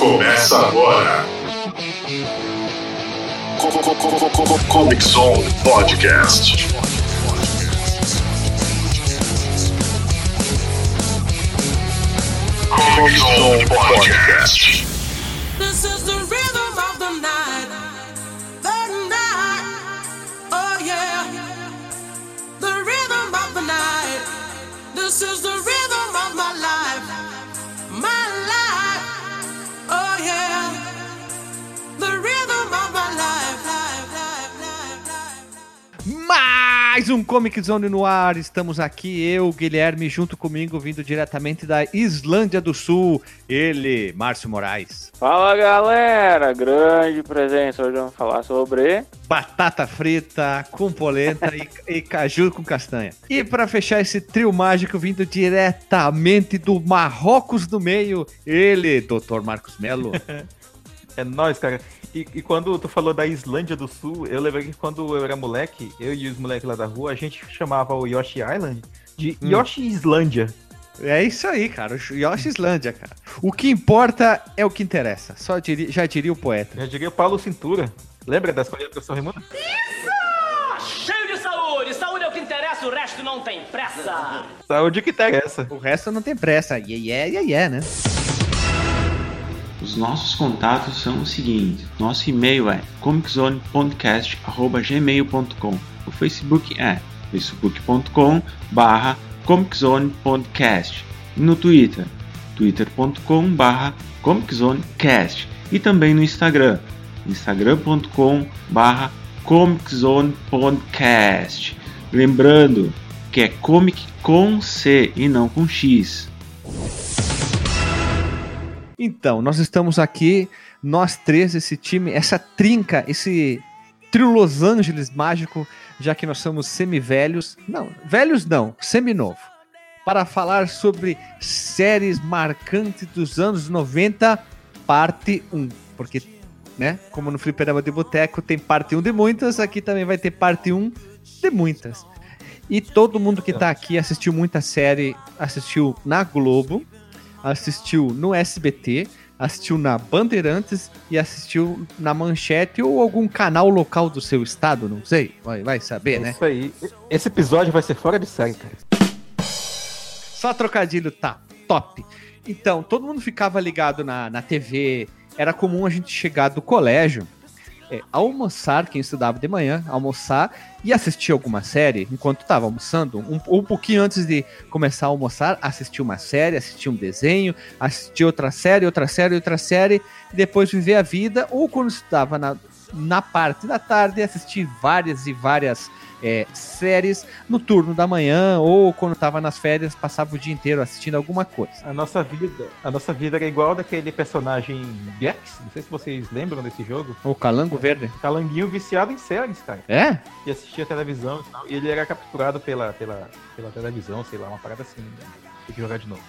Começa agora. Comic Zone Podcast. Comic Zone Podcast. This is the rhythm of the night. Oh, rhythm of the night. Mais um Comic Zone no ar. Estamos aqui, eu, Guilherme, junto comigo, vindo diretamente da Islândia do Sul. Ele, Márcio Moraes. Fala galera, grande presença. Hoje vamos falar sobre. Batata frita com polenta e, e caju com castanha. E para fechar esse trio mágico, vindo diretamente do Marrocos do Meio, ele, Dr. Marcos Melo. É nóis, cara. E, e quando tu falou da Islândia do Sul, eu lembrei que quando eu era moleque, eu e os moleques lá da rua, a gente chamava o Yoshi Island de Hum. Yoshi Islândia. É isso aí, cara. Yoshi Islândia, cara. O que importa é o que interessa. Só diria- já diria o poeta. Já diria o Paulo Cintura. Lembra da escolinha do professor Raimundo? Cheio de saúde! Saúde é o que interessa, o resto não tem pressa! Saúde que interessa. O resto não tem pressa. Yeah, yeah, yeah, yeah, né? Os nossos contatos são os seguintes: nosso e-mail é comiczonepodcast@gmail.com. O Facebook é facebook.com/barra comiczonepodcast. E no Twitter, twitter.com/barra comiczonecast. E também no Instagram, instagram.com/barra comiczonepodcast. Lembrando que é comic com C e não com X. Então, nós estamos aqui, nós três, esse time, essa trinca, esse trio Los Angeles mágico, já que nós somos semi-velhos. Não, velhos não, semi-novo. Para falar sobre séries marcantes dos anos 90, parte 1. Porque, né, como no Fliperama de Boteco tem parte 1 de muitas, aqui também vai ter parte 1 de muitas. E todo mundo que tá aqui assistiu muita série, assistiu na Globo, assistiu no SBT, assistiu na Bandeirantes e assistiu na Manchete ou algum canal local do seu estado, não sei, vai, vai saber, né? Isso aí. Esse episódio vai ser fora de série, cara. Só trocadilho tá top. Então, todo mundo ficava ligado na, na TV, era comum a gente chegar do colégio, é, almoçar, quem estudava de manhã, almoçar e assistir alguma série enquanto estava almoçando, um, um pouquinho antes de começar a almoçar, assistir uma série, assistir um desenho, assistir outra série, outra série, outra série, e depois viver a vida, ou quando estava na, na parte da tarde, assistir várias e várias é, séries no turno da manhã, ou quando estava nas férias, passava o dia inteiro assistindo alguma coisa. A nossa vida, a nossa vida era igual daquele personagem Gex. Não sei se vocês lembram desse jogo. O Calango Verde. Calanguinho viciado em séries, cara. É? E assistia televisão e tal. E ele era capturado pela, pela, pela televisão, sei lá, uma parada assim. Tem que jogar de novo.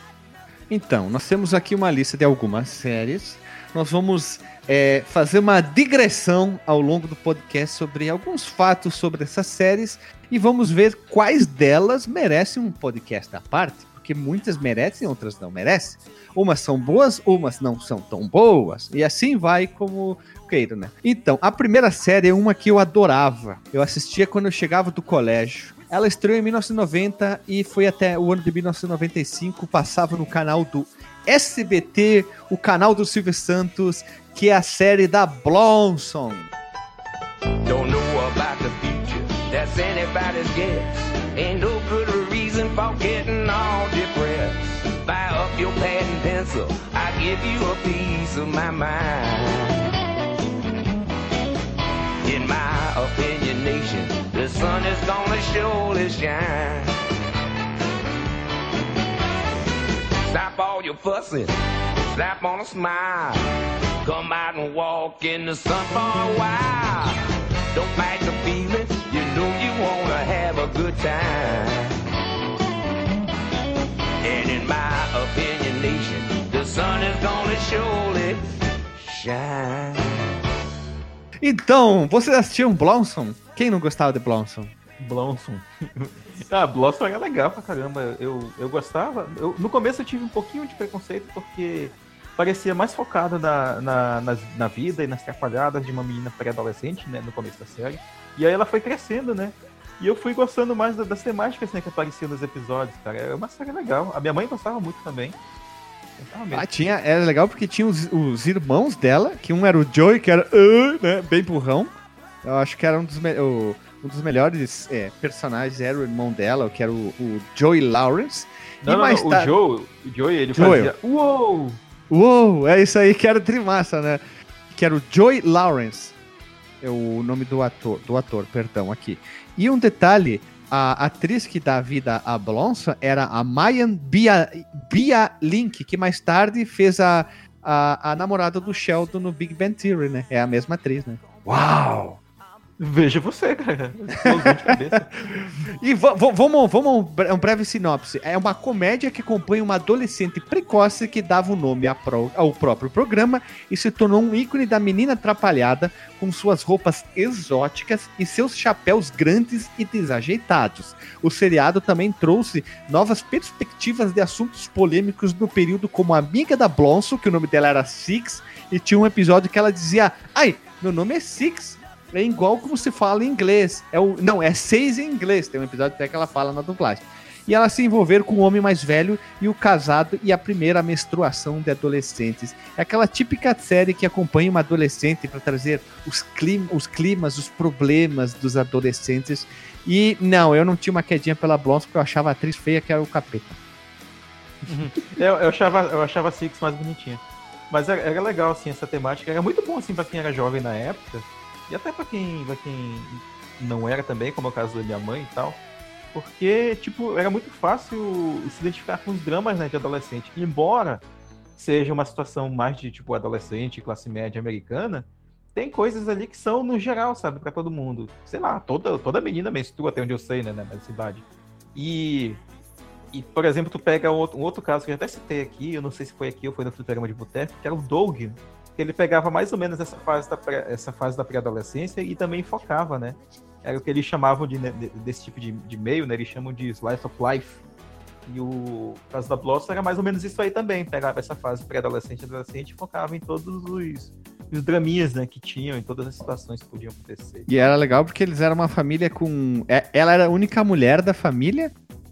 Então, nós temos aqui uma lista de algumas séries. Nós vamos é, fazer uma digressão ao longo do podcast sobre alguns fatos sobre essas séries e vamos ver quais delas merecem um podcast à parte, porque muitas merecem, outras não merecem. Umas são boas, umas não são tão boas, e assim vai como queira, né? Então, a primeira série é uma que eu adorava. Eu assistia quando eu chegava do colégio. Ela estreou em 1990 e foi até o ano de 1995, passava no canal do SBT, o canal do Silvio Santos, que é a série da Blonson. In my opinion, nation, the sun is gonna surely shine. Stop all your fussing, slap on a smile. Come out and walk in the sun for a while. Don't fight the feelings, you know you wanna have a good time. And in my opinion, nation, the sun is gonna surely shine. Então, vocês assistiam Blonson? Quem não gostava de Blonson? Blossom. ah, Blossom era legal pra caramba. Eu, eu gostava. Eu, no começo eu tive um pouquinho de preconceito porque parecia mais focado na, na, nas- na vida e nas trapalhadas de uma menina pré-adolescente, né, no começo da série. E aí ela foi crescendo, né? E eu fui gostando mais da- das temáticas né, que apareciam nos episódios, cara. É uma série legal. A minha mãe gostava muito também. Ah, tinha, era legal porque tinha os, os irmãos dela, que um era o Joey, que era "Ah", né, bem burrão. Eu acho que era um dos, me- o- um dos melhores é, personagens, era o irmão dela, que era o, o Joey Lawrence. Não, e não, mais não, tarde- o Joe, o Joey, ele Joel. fazia. Uou! Uou, é isso aí que era trimassa, né? Que era o Joey Lawrence. É o nome do ator, do ator, perdão, aqui. E um detalhe, a atriz que dá vida a Blonson era a Mayan Bia, Bia Link, que mais tarde fez a, a, a namorada do Sheldon no Big Bang Theory, né? É a mesma atriz, né? Uau! Veja você, cara. E va- va- vamos, vamos um bre- um breve sinopse. É uma comédia que acompanha uma adolescente precoce que dava o nome ao próprio programa e se tornou um ícone da menina atrapalhada com suas roupas exóticas e seus chapéus grandes e desajeitados. O seriado também trouxe novas perspectivas de assuntos polêmicos no período como amiga da Blonso, que o nome dela era Six, e tinha um episódio que ela dizia: Ai, meu nome é Six. É igual como se fala em inglês. É o, não, é seis em inglês. Tem um episódio até que ela fala na dublagem. E ela se envolver com o homem mais velho e o casado e a primeira menstruação de adolescentes. É aquela típica série que acompanha uma adolescente para trazer os, clima, os climas, os problemas dos adolescentes. E não, eu não tinha uma quedinha pela Blonde porque eu achava a atriz feia que era o capeta. Eu, eu achava, eu achava a Six mais bonitinha. Mas era, era legal, assim, essa temática. Era muito bom, assim, pra quem era jovem na época. E até pra quem, pra quem não era também, como é o caso da minha mãe e tal. Porque, tipo, era muito fácil se identificar com os dramas, né, de adolescente. Embora seja uma situação mais de, tipo, adolescente, classe média americana, tem coisas ali que são no geral, sabe, pra todo mundo. Sei lá, toda, toda menina menstrua, até onde eu sei, né, na cidade. E e, por exemplo, tu pega um outro, um outro caso que eu até citei aqui, eu não sei se foi aqui ou foi no Fliperama de Boteco, que era o Doug, ele pegava mais ou menos essa fase da, pré- essa fase da pré-adolescência e também focava, né? Era o que eles chamavam de, de- desse tipo de, de meio, né? Eles chamam de Slice of Life. E o caso da Blossom era mais ou menos isso aí também. Pegava essa fase pré-adolescente e adolescente e focava em todos os, os draminhas, né? Que tinham, em todas as situações que podiam acontecer. E era legal porque eles eram uma família com. é- Ela era a única mulher da família,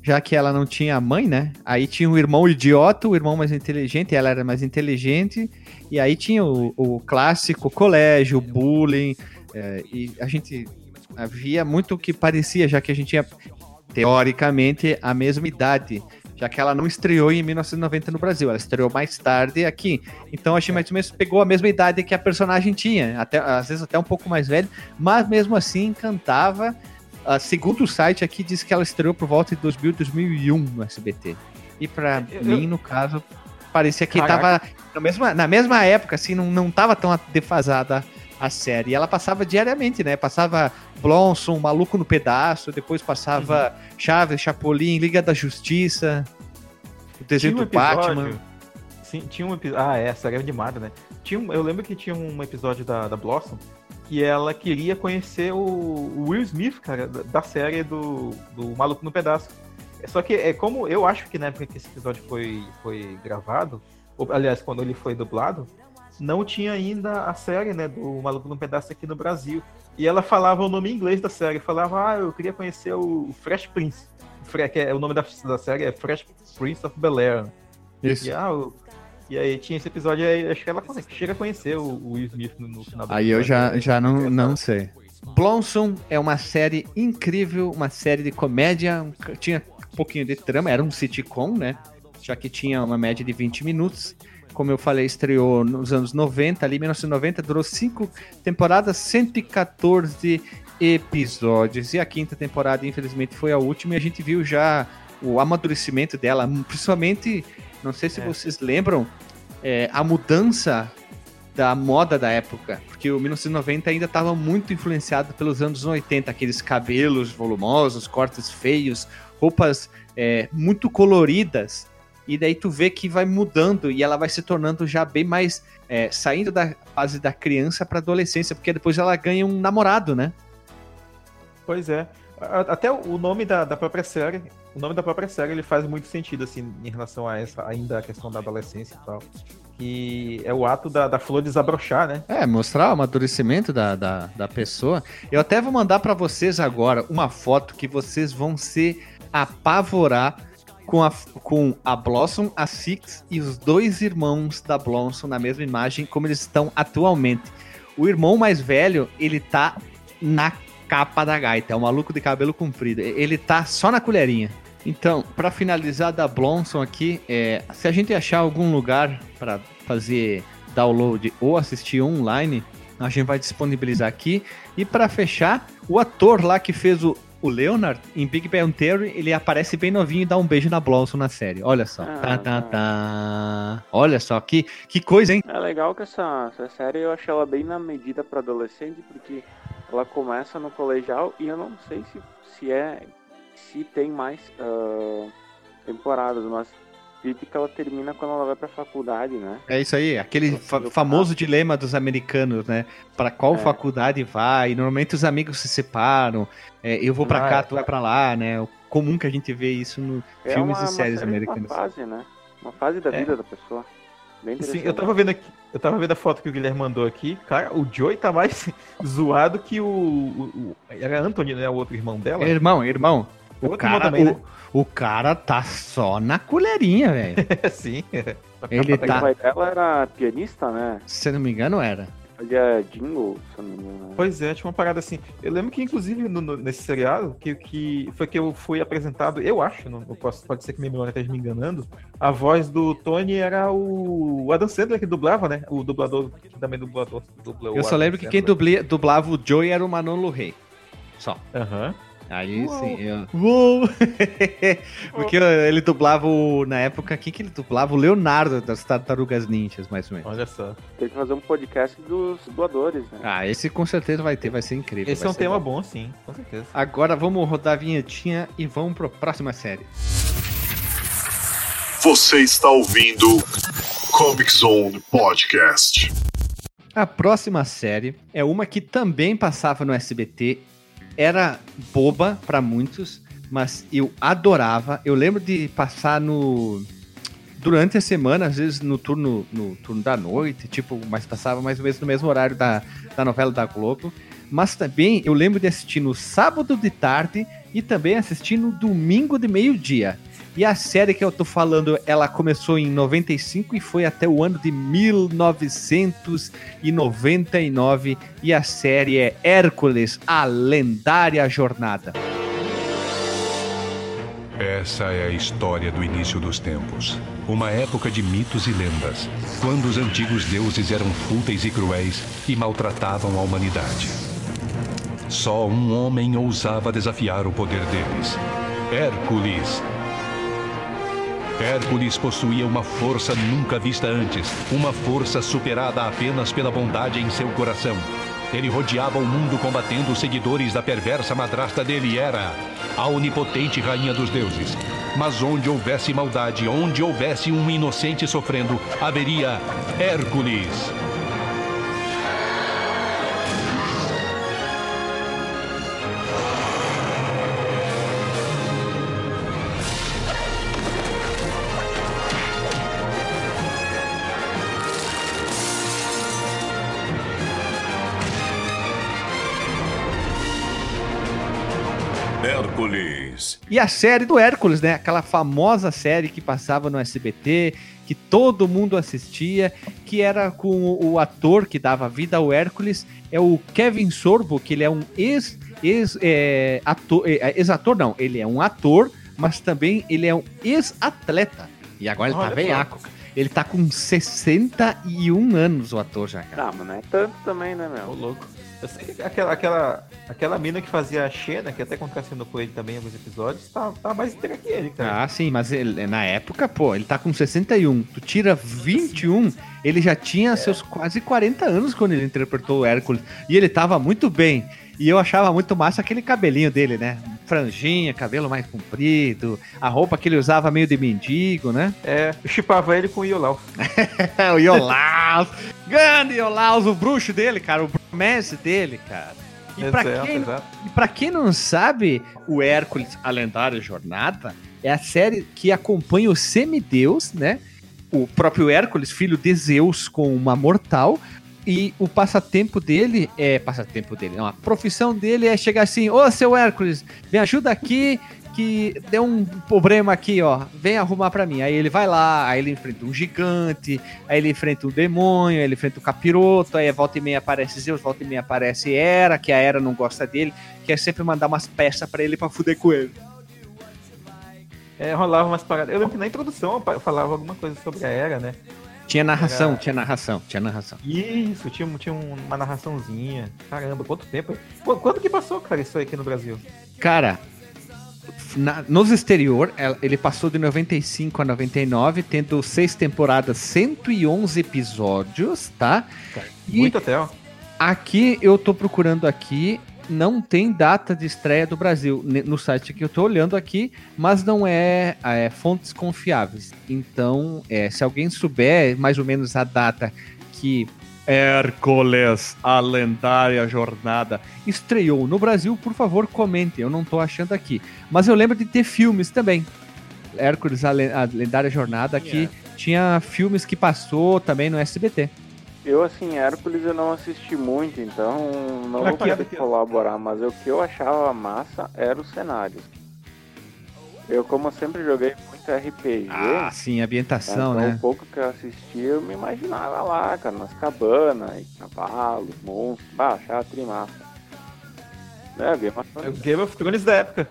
já que ela não tinha mãe, né? Aí tinha o irmão idiota, o irmão mais inteligente, ela era mais inteligente. E aí tinha o, o clássico colégio, bullying. é, e a gente havia muito que parecia, já que a gente tinha, teoricamente, a mesma idade. Já que ela não estreou em 1990 no Brasil, ela estreou mais tarde aqui. Então a ou menos pegou a mesma idade que a personagem tinha, até, às vezes até um pouco mais velho, mas mesmo assim encantava. Ah, segundo o site aqui, diz que ela estreou por volta de 2000, 2001 no SBT. E pra Eu- mim, no caso, parecia que Caraca. tava na mesma, na mesma época, assim, não, não tava tão defasada a série. E ela passava diariamente, né? Passava Blonson, Maluco no Pedaço, depois passava Chaves, Chapolin, Liga da Justiça, o desenho Tinha um do Batman. episódio- Sim, tinha um episódio. Ah, é, essa era demais, né? Tinha um- Eu lembro que tinha um episódio da, da Blossom que ela queria conhecer o, o Will Smith, cara, da, da série do, do Maluco no Pedaço. Só que é como eu acho que na época que esse episódio foi, foi gravado, ou, aliás, quando ele foi dublado, não tinha ainda a série, né, do Maluco no Pedaço aqui no Brasil. E ela falava o nome em inglês da série, falava, ah, eu queria conhecer o Fresh Prince. Que é, o nome da, da série é Fresh Prince of Bel-Air. Isso. E, ah, o- e aí tinha esse episódio aí, acho que ela chega a conhecer o, o Will Smith no, no final do Aí eu já, já não, não sei. Blossom é uma série incrível, uma série de comédia, tinha um pouquinho de trama, era um sitcom, né? Já que tinha uma média de 20 minutos. Como eu falei, estreou nos anos 90, ali 1990, durou cinco temporadas, 114 episódios. E a quinta temporada, infelizmente, foi a última e a gente viu já o amadurecimento dela, principalmente, não sei se É. vocês lembram, é, a mudança da moda da época, porque o 1990 ainda estava muito influenciado pelos anos 80, aqueles cabelos volumosos, cortes feios, roupas é, muito coloridas, e daí tu vê que vai mudando e ela vai se tornando já bem mais é, saindo da fase da criança para adolescência, porque depois ela ganha um namorado, né? Pois é. Até o nome da, da própria série o nome da própria série ele faz muito sentido, assim, em relação a essa, ainda a questão da adolescência e tal. Que é o ato da, da flor desabrochar, né? É, mostrar o amadurecimento da, da, da pessoa. Eu até vou mandar pra vocês agora uma foto que vocês vão se apavorar com a, com a Blossom, a Six e os dois irmãos da Blossom na mesma imagem, como eles estão atualmente. O irmão mais velho, ele tá na capa da gaita, é um maluco de cabelo comprido. Ele tá só na colherinha. Então, pra finalizar da Blossom aqui, é, se a gente achar algum lugar pra fazer download ou assistir online, a gente vai disponibilizar aqui. E pra fechar, o ator lá que fez o, o Leonard em Big Bang Theory, ele aparece bem novinho e dá um beijo na Blossom na série. Olha só. Ah, tá, tá, tá. Olha só, que, que coisa, hein? É legal que essa, essa série eu achei ela bem na medida pra adolescente, porque ela começa no colegial e eu não sei se, se é. se tem mais ah, temporadas, mas que ela termina quando ela vai pra faculdade, né? É isso aí, aquele fa- famoso dilema dos americanos, né? Pra qual É. faculdade vai? Normalmente os amigos se separam. É, eu vou pra Ah, cá, é. tu vai pra lá, né? É comum que a gente vê isso no É filmes uma- e uma séries série de americanas. Uma fase, né? Uma fase da É. vida da pessoa. Bem Sim, eu tava vendo aqui, eu tava vendo a foto que o Guilherme mandou aqui. Cara, o Joey tá mais zoado que o, o- o- Era Anthony, né? O outro irmão dela. Irmão, irmão. O irmão cara, também, né? o, o cara tá só na colherinha, velho. Sim. Ele O tá, pai dela era pianista, né? se eu não me engano, era. Fazia jingle, se não me engano. né? Pois é, tinha uma parada assim. Eu lembro que, inclusive, no- no- nesse seriado, que, que foi que eu fui apresentado, eu acho, não, eu posso, pode ser que minha memória esteja me enganando, a voz do Tony era o, o Adam Sandler que dublava, né? O dublador, que também dublador. Dubla o Eu só Adam lembro que quem dublia- dublava o Joey era o Manolo Rey. Só. Aham. Aí Uou. sim, eu... Uou! Porque ele dublava o... Na época, quem que ele dublava? O Leonardo das Tartarugas Ninjas, mais ou menos. Olha só. Tem que fazer um podcast dos doadores, né? Ah, esse com certeza vai ter, vai ser incrível. Esse é um tema bom. bom, sim, com certeza. Agora vamos rodar a vinhetinha e vamos pra próxima série. Você está ouvindo Comic Zone Podcast. A próxima série é uma que também passava no SBT. Era boba pra muitos, mas eu adorava. Eu lembro de passar no durante a semana, às vezes no turno no turno da noite, tipo, mas passava mais ou menos no mesmo horário da, da novela da Globo. Mas também eu lembro de assistir no sábado de tarde e também assistir no domingo de meio-dia. E a série que eu tô falando, ela começou em 95 e foi até o ano de 1999 e a série é Hércules, a lendária jornada. Essa é a história do início dos tempos. Uma época de mitos e lendas, quando os antigos deuses eram fúteis e cruéis e maltratavam a humanidade. Só um homem ousava desafiar o poder deles: Hércules. Hércules possuía uma força nunca vista antes, uma força superada apenas pela bondade em seu coração. Ele rodeava o mundo combatendo os seguidores da perversa madrasta dele, Hera, a onipotente rainha dos deuses. Mas onde houvesse maldade, onde houvesse um inocente sofrendo, haveria Hércules. Hércules. E a série do Hércules, né? Aquela famosa série que passava no SBT, que todo mundo assistia, que era com o, ator que dava vida ao Hércules, é o Kevin Sorbo, que ele é um ex, ex é, ator, é, ex-ator não, ele é um ator, mas também ele é um ex-atleta. E agora ele Olha tá veiaco. Ele tá com 61 anos, o ator já, cara. Ah, mas não é tanto também, né, Ô, meu? louco. Eu sei que aquela, aquela, aquela mina que fazia a Xena, que até contracenou com ele também em alguns episódios, tá, tá mais inteira que ele, cara. Ah, sim, mas ele- na época, pô, ele tá com 61. Tu tira 21, ele já tinha seus quase 40 anos quando ele interpretou o Hércules. E ele tava muito bem. E eu achava muito massa aquele cabelinho dele, né? Franjinha, cabelo mais comprido, a roupa que ele usava meio de mendigo, né? É, eu chipava ele com o Iolau. o Iolaus, grande Iolaus, o bruxo dele, cara, o mestre dele, cara. E pra, Exato, quem, exato. e pra quem não sabe, o Hércules, a lendária jornada, é a série que acompanha o semideus, né? O próprio Hércules, filho de Zeus, com uma mortal. E o passatempo dele é. Passatempo dele, não. A profissão dele é chegar assim: Ô seu Hércules, me ajuda aqui, que deu um problema aqui, ó. Vem arrumar pra mim. Aí ele vai lá, aí ele enfrenta um gigante, aí ele enfrenta um demônio, aí ele enfrenta um capiroto, aí volta e meia aparece Zeus, volta e meia aparece Hera, que a Hera não gosta dele, quer sempre mandar umas peças pra ele pra fuder com ele. É, rolava umas paradas. Eu lembro que na introdução eu falava alguma coisa sobre a era, né? Tinha narração, Era- tinha narração, tinha narração. Isso, tinha, tinha uma narraçãozinha. Caramba, quanto tempo? Qu- Quando que passou, cara, isso aí aqui no Brasil? Cara, na- nos exterior, el- ele passou de 95 a 99, tendo seis temporadas, 111 episódios, tá? E Muito até, ó. aqui, eu tô procurando aqui, não tem data de estreia do Brasil no site que eu tô olhando aqui, mas não é, é, fontes confiáveis. Então, é, se alguém souber mais ou menos a data que Hércules, a lendária jornada, estreou no Brasil, por favor, comentem. Eu não tô achando aqui. Mas eu lembro de ter filmes também. Hércules, a, le- a lendária jornada, que tinha filmes que passou também no SBT. Eu, assim, Hércules eu não assisti muito, então não Pra vou poder colaborar, mas o que eu achava massa era os cenários. Eu, como sempre joguei muito RPG, Ah, sim, ambientação, então né? o pouco que eu assisti, eu me imaginava lá, cara, nas cabanas, e cavalos, monstros, achava trimassa. É, Game of É o Thrones. Game of Thrones da época.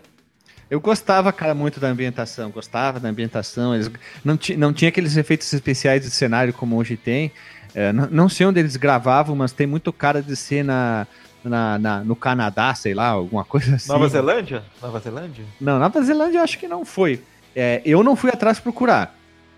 Eu gostava, cara, muito da ambientação. Gostava da ambientação. Eles não, não tinha aqueles efeitos especiais de cenário como hoje tem. É, não, não sei onde eles gravavam, mas tem muito cara de ser na, na, na- no Canadá, sei lá, alguma coisa assim. Nova Zelândia? Nova Zelândia? Não, Nova Zelândia eu acho que não foi. É, eu não fui atrás procurar,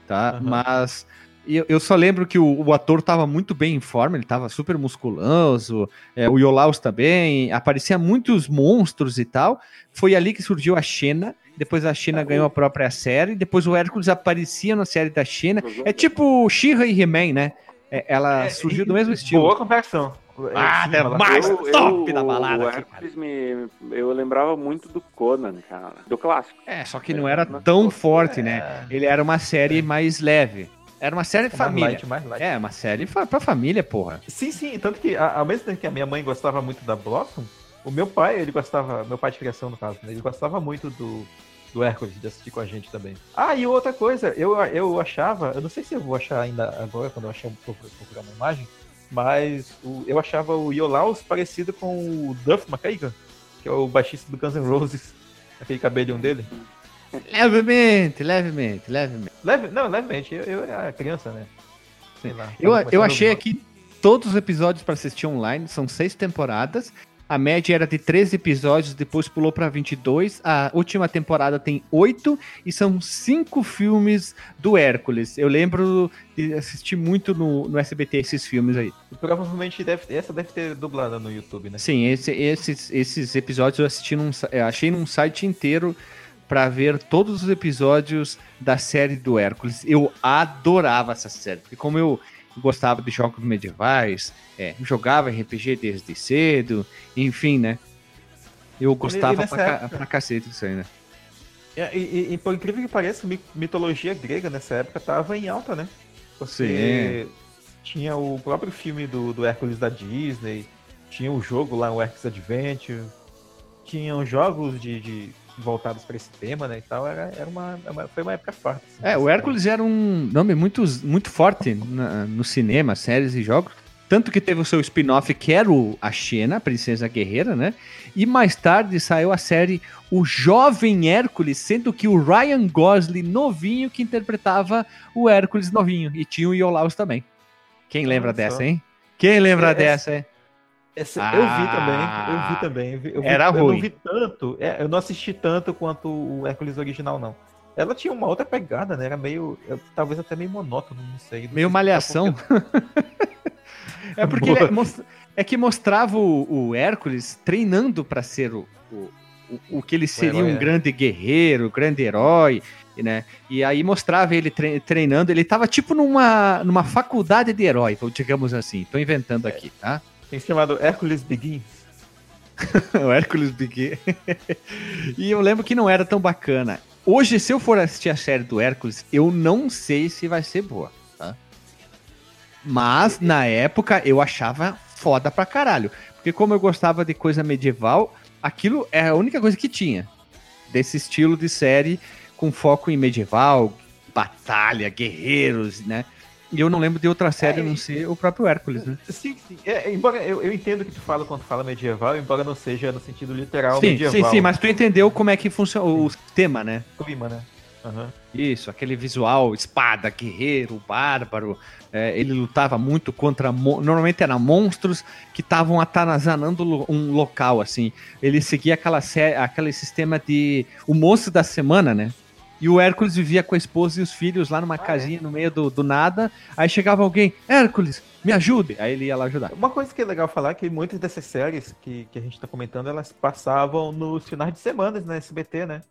tá? Aham. Mas eu, eu só lembro que o, o ator tava muito bem em forma, ele tava super musculoso, é, o Iolaus também, aparecia muitos monstros e tal. Foi ali que surgiu a Xena, depois a Xena ganhou a própria série, depois o Hércules aparecia na série da Xena. É tipo She-Ra e He-Man, né? É, ela surgiu do mesmo estilo. Boa comparação. Ah, Sim, é mais Eu- top eu- da balada O aqui, Hércules me, eu lembrava muito do Conan, cara, do clássico. É, só que não era tão forte, né? Ele era uma série mais leve. Era uma série de mais família. light, mais light. É, uma série fa pra família, porra. Sim, sim, tanto que a- ao mesmo tempo que a minha mãe gostava muito da Blossom, o meu pai, ele gostava, meu pai de criação no caso, né, ele gostava muito do, do Hércules, de assistir com a gente também. Ah, e outra coisa, eu, eu achava, eu não sei se eu vou achar ainda agora, quando eu achar um procurar uma imagem, mas o- eu achava o Iolaus parecido com o Duff McKagan, que é o baixista do Guns N' Roses, aquele cabelinho dele. Levemente, levemente, levemente. Leve, não, levemente, eu, eu era criança, né? Sei lá. Eu, eu achei aqui todos os episódios pra assistir online, são seis temporadas. A média era de 13 episódios, depois pulou pra 22. A última temporada tem oito e são cinco filmes do Hércules. Eu lembro de assistir muito no, no SBT esses filmes aí. Provavelmente deve, essa deve ter dublada no YouTube, né? Sim, esse- esses, esses episódios eu assisti num, eu achei num site inteiro pra ver todos os episódios da série do Hércules. Eu adorava essa série, porque como eu gostava de jogos medievais, é, jogava RPG desde cedo, enfim, né? Eu gostava pra, ca- época- pra cacete disso aí, né? É, E, e- e por incrível que pareça, mi- mitologia grega nessa época tava em alta, né? Porque tinha o próprio filme do, do Hércules da Disney, tinha o jogo lá, o Hércules Adventure, tinham jogos de, de- voltados para esse tema, né? E tal, era, era uma, uma- foi uma época forte. assim, É, o Hércules era um nome muito, muito forte na- no cinema, séries e jogos. Tanto que teve o seu spin-off, que era o, a Xena, a Princesa Guerreira, né? E mais tarde saiu a série O Jovem Hércules, sendo que o Ryan Gosling, novinho, que interpretava o Hércules novinho. E tinha o Iolaus também. Quem lembra só. dessa, hein? Quem lembra É, dessa, hein? Essa- eu vi Ah, também, eu vi também. eu vi- eu era eu ruim. não vi tanto, é, eu não assisti tanto quanto o Hércules original, não. Ela tinha uma outra pegada, né? Era meio. eu- talvez até meio monótono, não sei. Não Meio sei se malhação. é porque ele é, é que mostrava o, o Hércules treinando pra ser o, o, o, o que ele seria herói, um né? grande guerreiro, um grande herói, né? E aí mostrava ele tre- treinando, ele tava tipo numa, numa faculdade de herói, digamos assim. Tô inventando aqui, tá? Tem chamado Hércules Begins. o Hércules Biquet. e eu lembro que não era tão bacana. Hoje, se eu for assistir a série do Hércules, eu não sei se vai ser boa, tá? Mas, na época, eu achava foda pra caralho. Porque como eu gostava de coisa medieval, aquilo é a única coisa que tinha. Desse estilo de série com foco em medieval, batalha, guerreiros, né? E eu não lembro de outra série a não ser o próprio Hércules, né? Sim, sim. É, embora eu, eu entendo o que tu fala quando fala medieval, embora não seja no sentido literal Sim, medieval. sim, sim, mas tu entendeu como é que funciona o tema, né? clima, né? Aham. Isso, aquele visual, espada, guerreiro, bárbaro. É, ele lutava muito contra. Normalmente eram monstros que estavam atanazanando um local, assim. Ele seguia aquela aquele sistema de. O monstro da semana, né? E o Hércules vivia com a esposa e os filhos lá numa casinha no meio do, do nada. Aí chegava alguém, Hércules, me ajude! Aí ele ia lá ajudar. Uma coisa que é legal falar é que muitas dessas séries que, que a gente tá comentando, elas passavam nos finais de semana na SBT, né?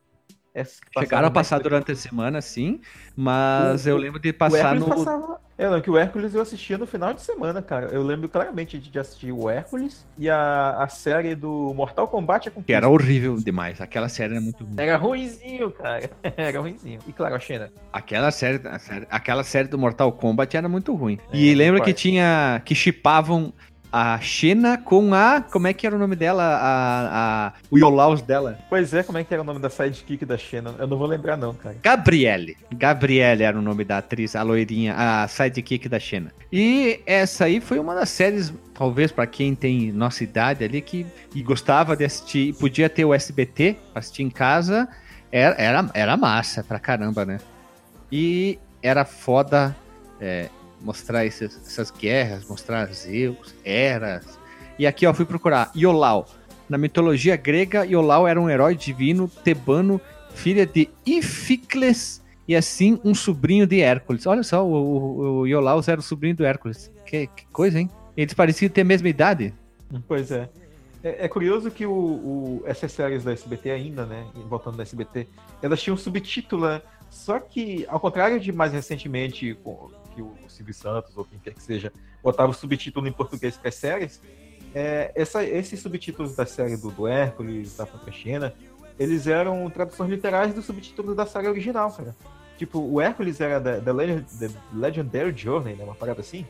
Essas que passavam Chegaram a passar durante a semana, sim, mas O- eu lembro de passar no. passava. Eu lembro que o Hércules eu assistia no final de semana, cara. Eu lembro claramente de assistir o Hércules e a, a série do Mortal Kombat a Que Conquista. era horrível demais. Aquela série era muito ruim. Era ruimzinho, cara. Era ruimzinho. E claro, a Xena. Aquela série, série- aquela série do Mortal Kombat era muito ruim. É, e lembra que tinha. que chipavam a Xena com a. Como é que era o nome dela? A, a, o Iolaus dela. Pois é, como é que era o nome da sidekick da Xena? Eu não vou lembrar, não, cara. Gabriele. Gabriele era o nome da atriz, a loirinha, a sidekick da Xena. E essa aí foi uma das séries, talvez pra quem tem nossa idade ali, que e gostava de assistir, podia ter o SBT, pra assistir em casa, era, era, era massa pra caramba, né? E era foda é, mostrar esses- essas guerras, mostrar Zeus, eras. E aqui, ó, fui procurar Iolau. Na mitologia grega, Iolau era um herói divino tebano, filha de Ificles e assim um sobrinho de Hércules. Olha só, o, o, o Iolaus era o sobrinho do Hércules. Que, que coisa, hein? Eles pareciam ter a mesma idade. Pois é. É, é curioso que o, o- essas séries da SBT ainda, né? Voltando da SBT, elas tinham subtítulo, né? Só que, ao contrário de mais recentemente, que o Silvio Santos ou quem quer que seja, botava o subtítulo em português para as séries, é, essa- esses subtítulos da série do, do Hércules, da Xena, eles eram traduções literais dos subtítulos da série original, cara. Tipo, o Hércules era da, da Legend- The Legendary Journey, né? Uma parada assim.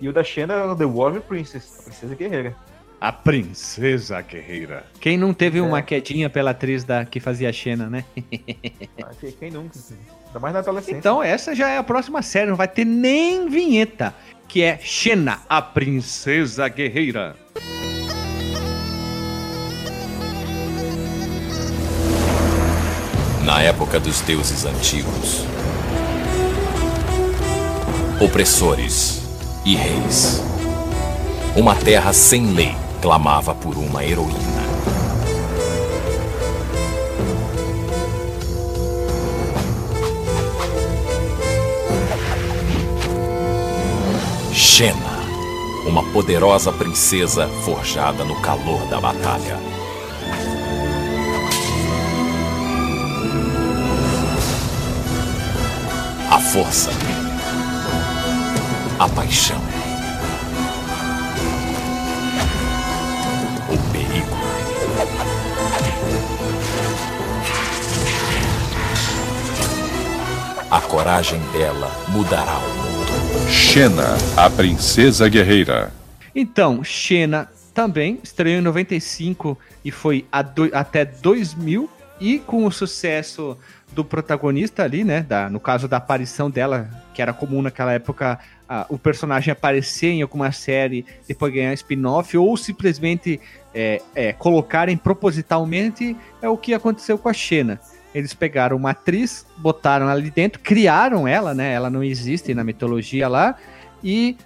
E o da Xena era The Warrior Princess, a princesa guerreira. A princesa guerreira. Quem não teve É. uma quedinha pela atriz da, que fazia a Xena, né? Ah, quem- nunca? Ainda mais na adolescência. Então, essa já é a próxima série, não vai ter nem vinheta, que é Xena, a princesa guerreira. Na época dos deuses antigos, opressores e reis, uma terra sem lei clamava por uma heroína. Xena, uma poderosa princesa forjada no calor da batalha. A força. A paixão. A coragem dela mudará o mundo. Xena, a princesa guerreira. Então, Xena também estreou em 95 e foi a do- até 2000 e com o sucesso do protagonista ali, né, da, no caso da aparição dela, que era comum naquela época, a- o personagem aparecer em alguma série, depois ganhar spin-off ou simplesmente é, é, colocarem propositalmente, é o que aconteceu com a Xena. Eles pegaram uma atriz, botaram ela ali dentro, criaram ela, né? Ela não existe na mitologia lá. E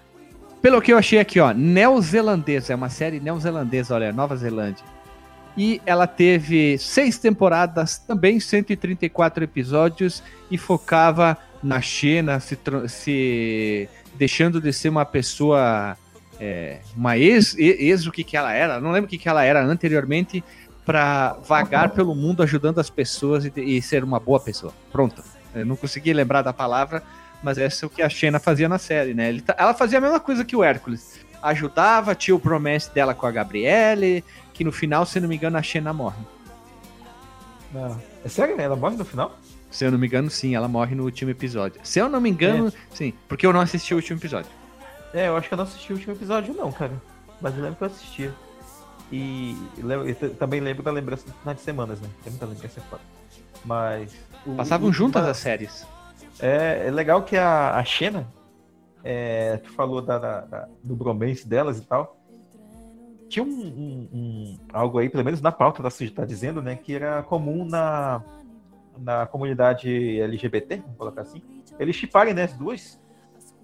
pelo que eu achei aqui, ó, neozelandesa, é uma série neozelandesa, olha, Nova Zelândia. E ela teve seis temporadas, também 134 episódios, e focava na Xena, se, se deixando de ser uma pessoa, é, uma ex, e- ex o que que ela era, não lembro o que que ela era anteriormente, para vagar pelo mundo ajudando as pessoas e, e ser uma boa pessoa. Pronto. Eu não consegui lembrar da palavra, mas essa é o que a Xena fazia na série, né? Tá- ela fazia a mesma coisa que o Hércules. Ajudava, tinha o promesse dela com a Gabriele, que no final, se eu não me engano, a Xena morre. Não. É sério? Ela morre no final? Se eu não me engano, sim, ela morre no último episódio. Se eu não me engano, sim, porque eu não assisti o último episódio. É, eu acho que eu não assisti o último episódio, não, cara. Mas eu lembro que eu assistia. E, e também lembro da lembrança do final de semanas, né? Tem muita lembrança foda. Mas. o- Passavam o- juntas as séries. É, é legal que a, a Xena, é, tu falou da, da- da- do bromance delas e tal. Tinha um, um- um- algo aí, pelo menos na pauta da Suji tá dizendo, né? Que era comum na, na comunidade LGBT, vamos colocar assim. Eles chiparem, né, as duas.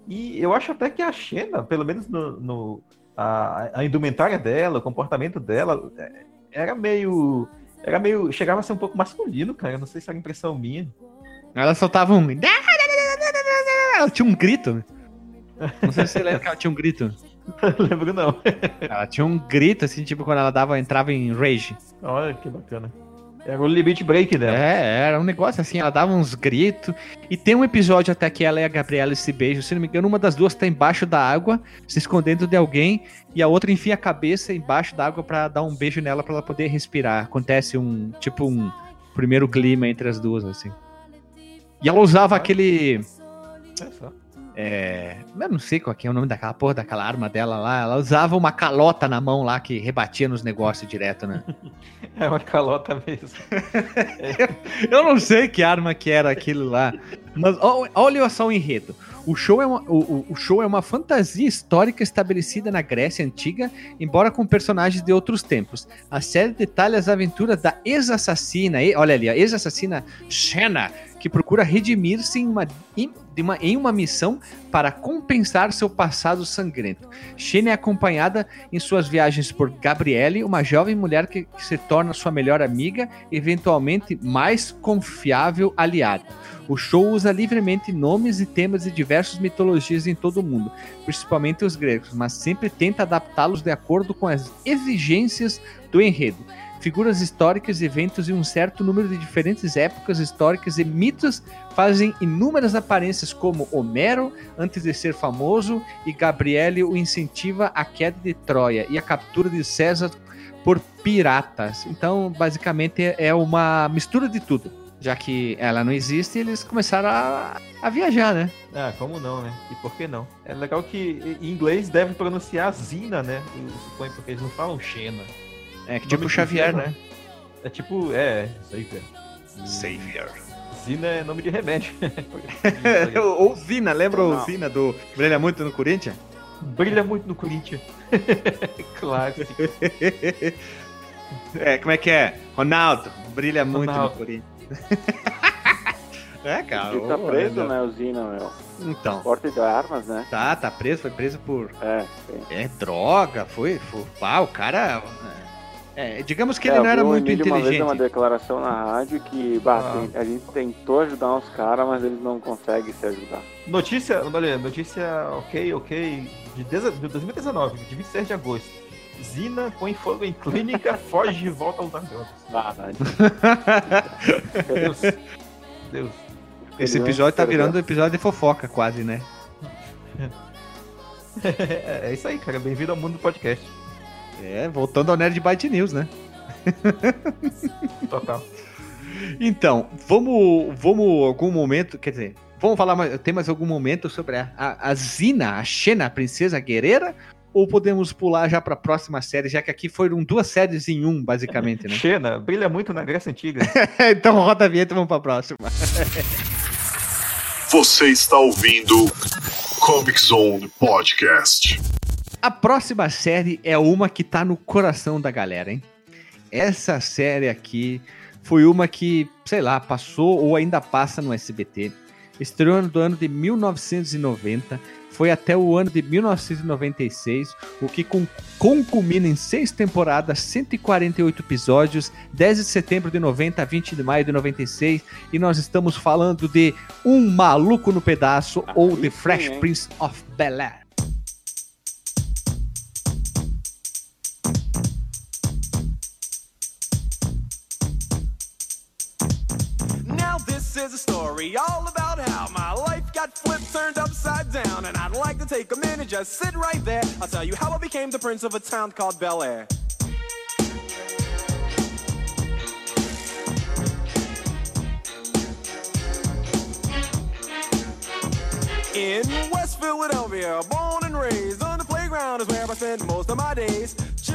E eu acho até que a Xena, pelo menos no, no- a, a indumentária dela, o comportamento dela, é, era meio. Era meio. Chegava a ser um pouco masculino, cara. Não sei se era impressão minha. Ela soltava um. Ela tinha um grito. né? Não sei se você lembra que ela tinha um grito. Lembro não. Ela tinha um grito, assim, tipo, quando ela dava, entrava em rage. Olha que bacana. Era o limit break dela. É, era um negócio assim, ela dava uns gritos. E tem um episódio até que ela e a Gabriela se beijam. Se não me engano, uma das duas tá embaixo da água, se escondendo de alguém, e a outra enfia a cabeça embaixo da água pra dar um beijo nela pra ela poder respirar. Acontece um, tipo, um primeiro clima entre as duas, assim. E ela usava aquele. Olha só. É, eu não sei qual que é o nome daquela porra daquela arma dela lá. Ela usava uma calota na mão lá que rebatia nos negócios direto, né? É uma calota mesmo. Eu não sei que arma que era aquilo lá. Mas olha só o enredo. O show, é uma, o, o- show é uma fantasia histórica estabelecida na Grécia Antiga, embora com personagens de outros tempos. A série detalha as aventuras da ex-assassina, e- olha ali, a ex-assassina Xena, que procura redimir-se em uma, em, uma- em uma missão para compensar seu passado sangrento. Xena é acompanhada em suas viagens por Gabriele, uma jovem mulher que, que se torna sua melhor amiga, eventualmente mais confiável aliada. O show usa livremente nomes e temas de diversas mitologias em todo o mundo, principalmente os gregos, mas sempre tenta adaptá-los de acordo com as exigências do enredo. Figuras históricas, eventos e um certo número de diferentes épocas históricas e mitos fazem inúmeras aparências, como Homero, antes de ser famoso, e Gabriele o incentiva à queda de Troia e a captura de César por piratas. Então, basicamente, é uma mistura de tudo. Já que ela não existe, eles começaram a, a viajar, né? Ah, como não, né? E por que não? É legal que em inglês deve pronunciar Zina, né? Eu suponho, porque eles não falam Xena. É que O tipo nome Xavier, né? É tipo, é, isso aí, cara. Xavier. Zina é nome de remédio. Ou Zina, lembra Não. o Zina do Brilha Muito no Corinthians? Brilha muito no Corinthians. claro. É, como é que é? Ronaldo, brilha muito Ronaldo. no Corinthians. é, cara. Ele tá ô, preso, né, o Zina, meu. Então, Porte de armas, né? tá, tá preso, foi preso por É, sim. é, droga, foi, foi pá, o cara... É, digamos que É, ele não era muito Emílio uma vez inteligente. uma declaração na rádio que bah, Ah. tem- a gente tentou ajudar uns caras, mas eles não conseguem se ajudar. Notícia, olha, notícia ok, ok, de, de 2019, de 26 de agosto. Zina põe fogo em clínica, foge de volta aos drogas. Ah, Deus. Deus. Esse episódio tá virando um episódio de fofoca quase, né? É, é isso aí, cara. Bem-vindo ao mundo do podcast. É, voltando ao Nerd Byte News, né? Total. Então, vamos, vamos algum momento, quer dizer, vamos falar mais, tem mais algum momento sobre a, a, a Zina, a Xena, a princesa guerreira? Ou podemos pular já para a próxima série, já que aqui foram duas séries em um, basicamente, né? Xena, brilha muito na Grécia Antiga. então roda a vinheta e vamos para a próxima. Você está ouvindo Comic Zone Podcast. A próxima série é uma que tá no coração da galera, hein? Essa série aqui foi uma que, sei lá, passou ou ainda passa no SBT. Estreou no ano de 1990, foi até o ano de 1996, o que con- concumina em seis temporadas, 148 episódios, 10 de setembro de 90 a 20 de maio de 96, e nós estamos falando de Um Maluco no Pedaço ou Aí The Fresh? Prince of Bel-Air. story all about how my life got flipped, turned upside down. And I'd like to take a minute, just sit right there. I'll tell you how I became the prince of a town called Bel Air. In West Philadelphia, born and raised on the playground is where I spent most of my days.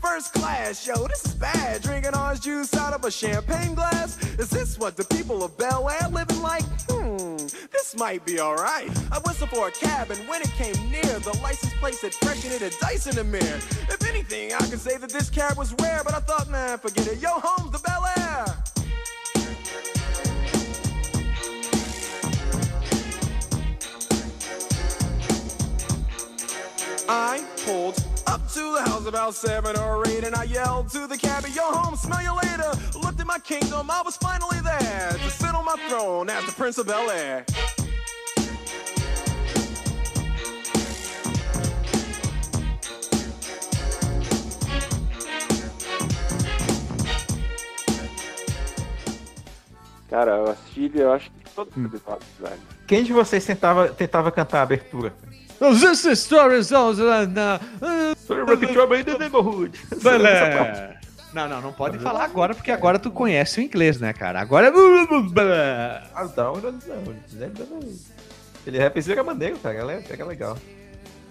First class, yo, this is bad. Drinking orange juice out of a champagne glass. Is this what the people of Bel Air living like? Hmm, this might be alright. I whistled for a cab, and when it came near, the license plate said fresh and it had dice in the mirror. If anything, I could say that this cab was rare, but I thought, man, forget it. Yo, home's the Bel Air. I pulled up to the house about seven or eight, and I yelled to the cabbie, "Yo, home, smell you later." Looked at my kingdom, I was finally there to sit on my throne as the Prince of Bel Air. Cara, eu assisti, eu acho que todos os episódios, velho. Quem de vocês tentava, tentava cantar a abertura? This is stories of the... Belé. Não, não, não pode falar agora, porque agora tu conhece o inglês, né, cara? Agora é... Ah, não, não, não. Ele é penseiro maneiro, cara. Ela é, é legal.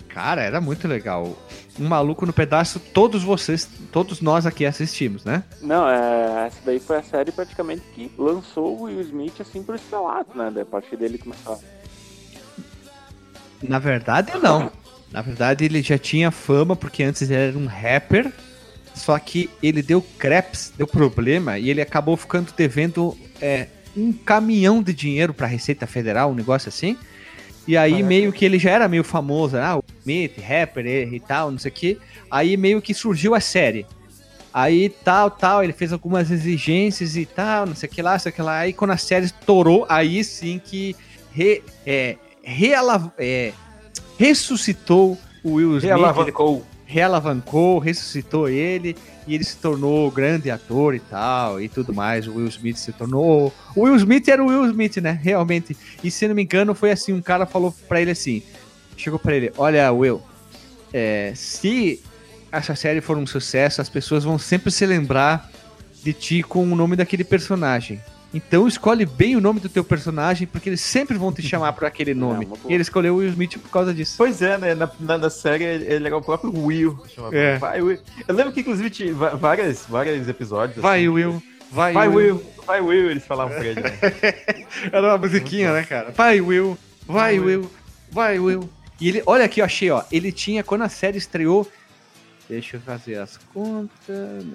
Cara, era muito legal. Um maluco no pedaço, todos vocês, todos nós aqui assistimos, né? Não, é, essa daí foi a série praticamente que lançou o Will Smith assim pro estrelato, né? A partir dele começou. Na verdade, não. Na verdade, ele já tinha fama, porque antes ele era um rapper. Só que ele deu creps, deu problema, e ele acabou ficando devendo é, um caminhão de dinheiro pra Receita Federal, um negócio assim. E aí, meio que ele já era meio famoso, ah, o Smith, rapper e e tal, não sei o que. Aí meio que surgiu a série. Aí tal, tal, ele fez algumas exigências e tal, não sei o que lá, não sei o que lá. Aí quando a série estourou, aí sim que re, é, reala- é, ressuscitou o Will Smith. Realavancou. Ele realavancou, ressuscitou ele e ele se tornou grande ator e tal e tudo mais. O Will Smith se tornou. O Will Smith era o Will Smith, né? Realmente. E se não me engano, foi assim: um cara falou pra ele assim: chegou pra ele, olha, Will, é, se essa série for um sucesso, as pessoas vão sempre se lembrar de ti com o nome daquele personagem. Então escolhe bem o nome do teu personagem, porque eles sempre vão te chamar por aquele nome. boa. e ele escolheu o Will Smith por causa disso. Pois é, né? Na, na, na série ele era o próprio Will. É. Vai, Will. Eu lembro que, inclusive, tinha várias, vários episódios. Vai, assim, Will. Vai, Vai, Will. Will. Vai, Will. Eles falavam pra ele. Né? Era uma musiquinha, né, cara? Vai, Will. Vai, Will. Vai, Will. E ele, olha aqui, eu achei, ó. Ele tinha, quando a série estreou. Deixa eu fazer as contas.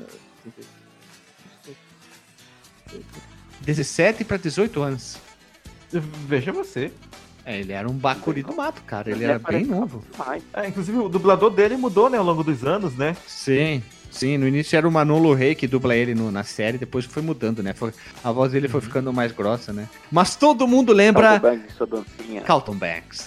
17 para 18 anos. Veja você. É, ele era um bacuri do mato, cara. Ele Ele era bem novo. É, inclusive, o dublador dele mudou, né, ao longo dos anos, né? Sim, sim. No início era o Manolo Rey que dubla ele no- na série, depois foi mudando, né? Foi- a voz dele foi ficando mais grossa, né? Mas todo mundo lembra. Carlton Banks, sua dancinha. Carlton Banks.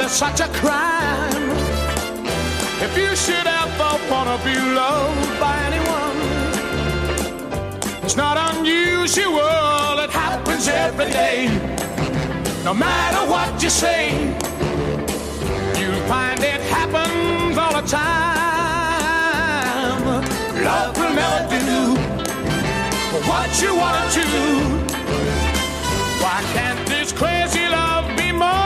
it's such a crime. If you should ever wanna be loved by anyone, it's not unusual, it happens every day. No matter what you say, you'll find it happens all the time. Love will never do what you want to. Do. Why can't this crazy love be more?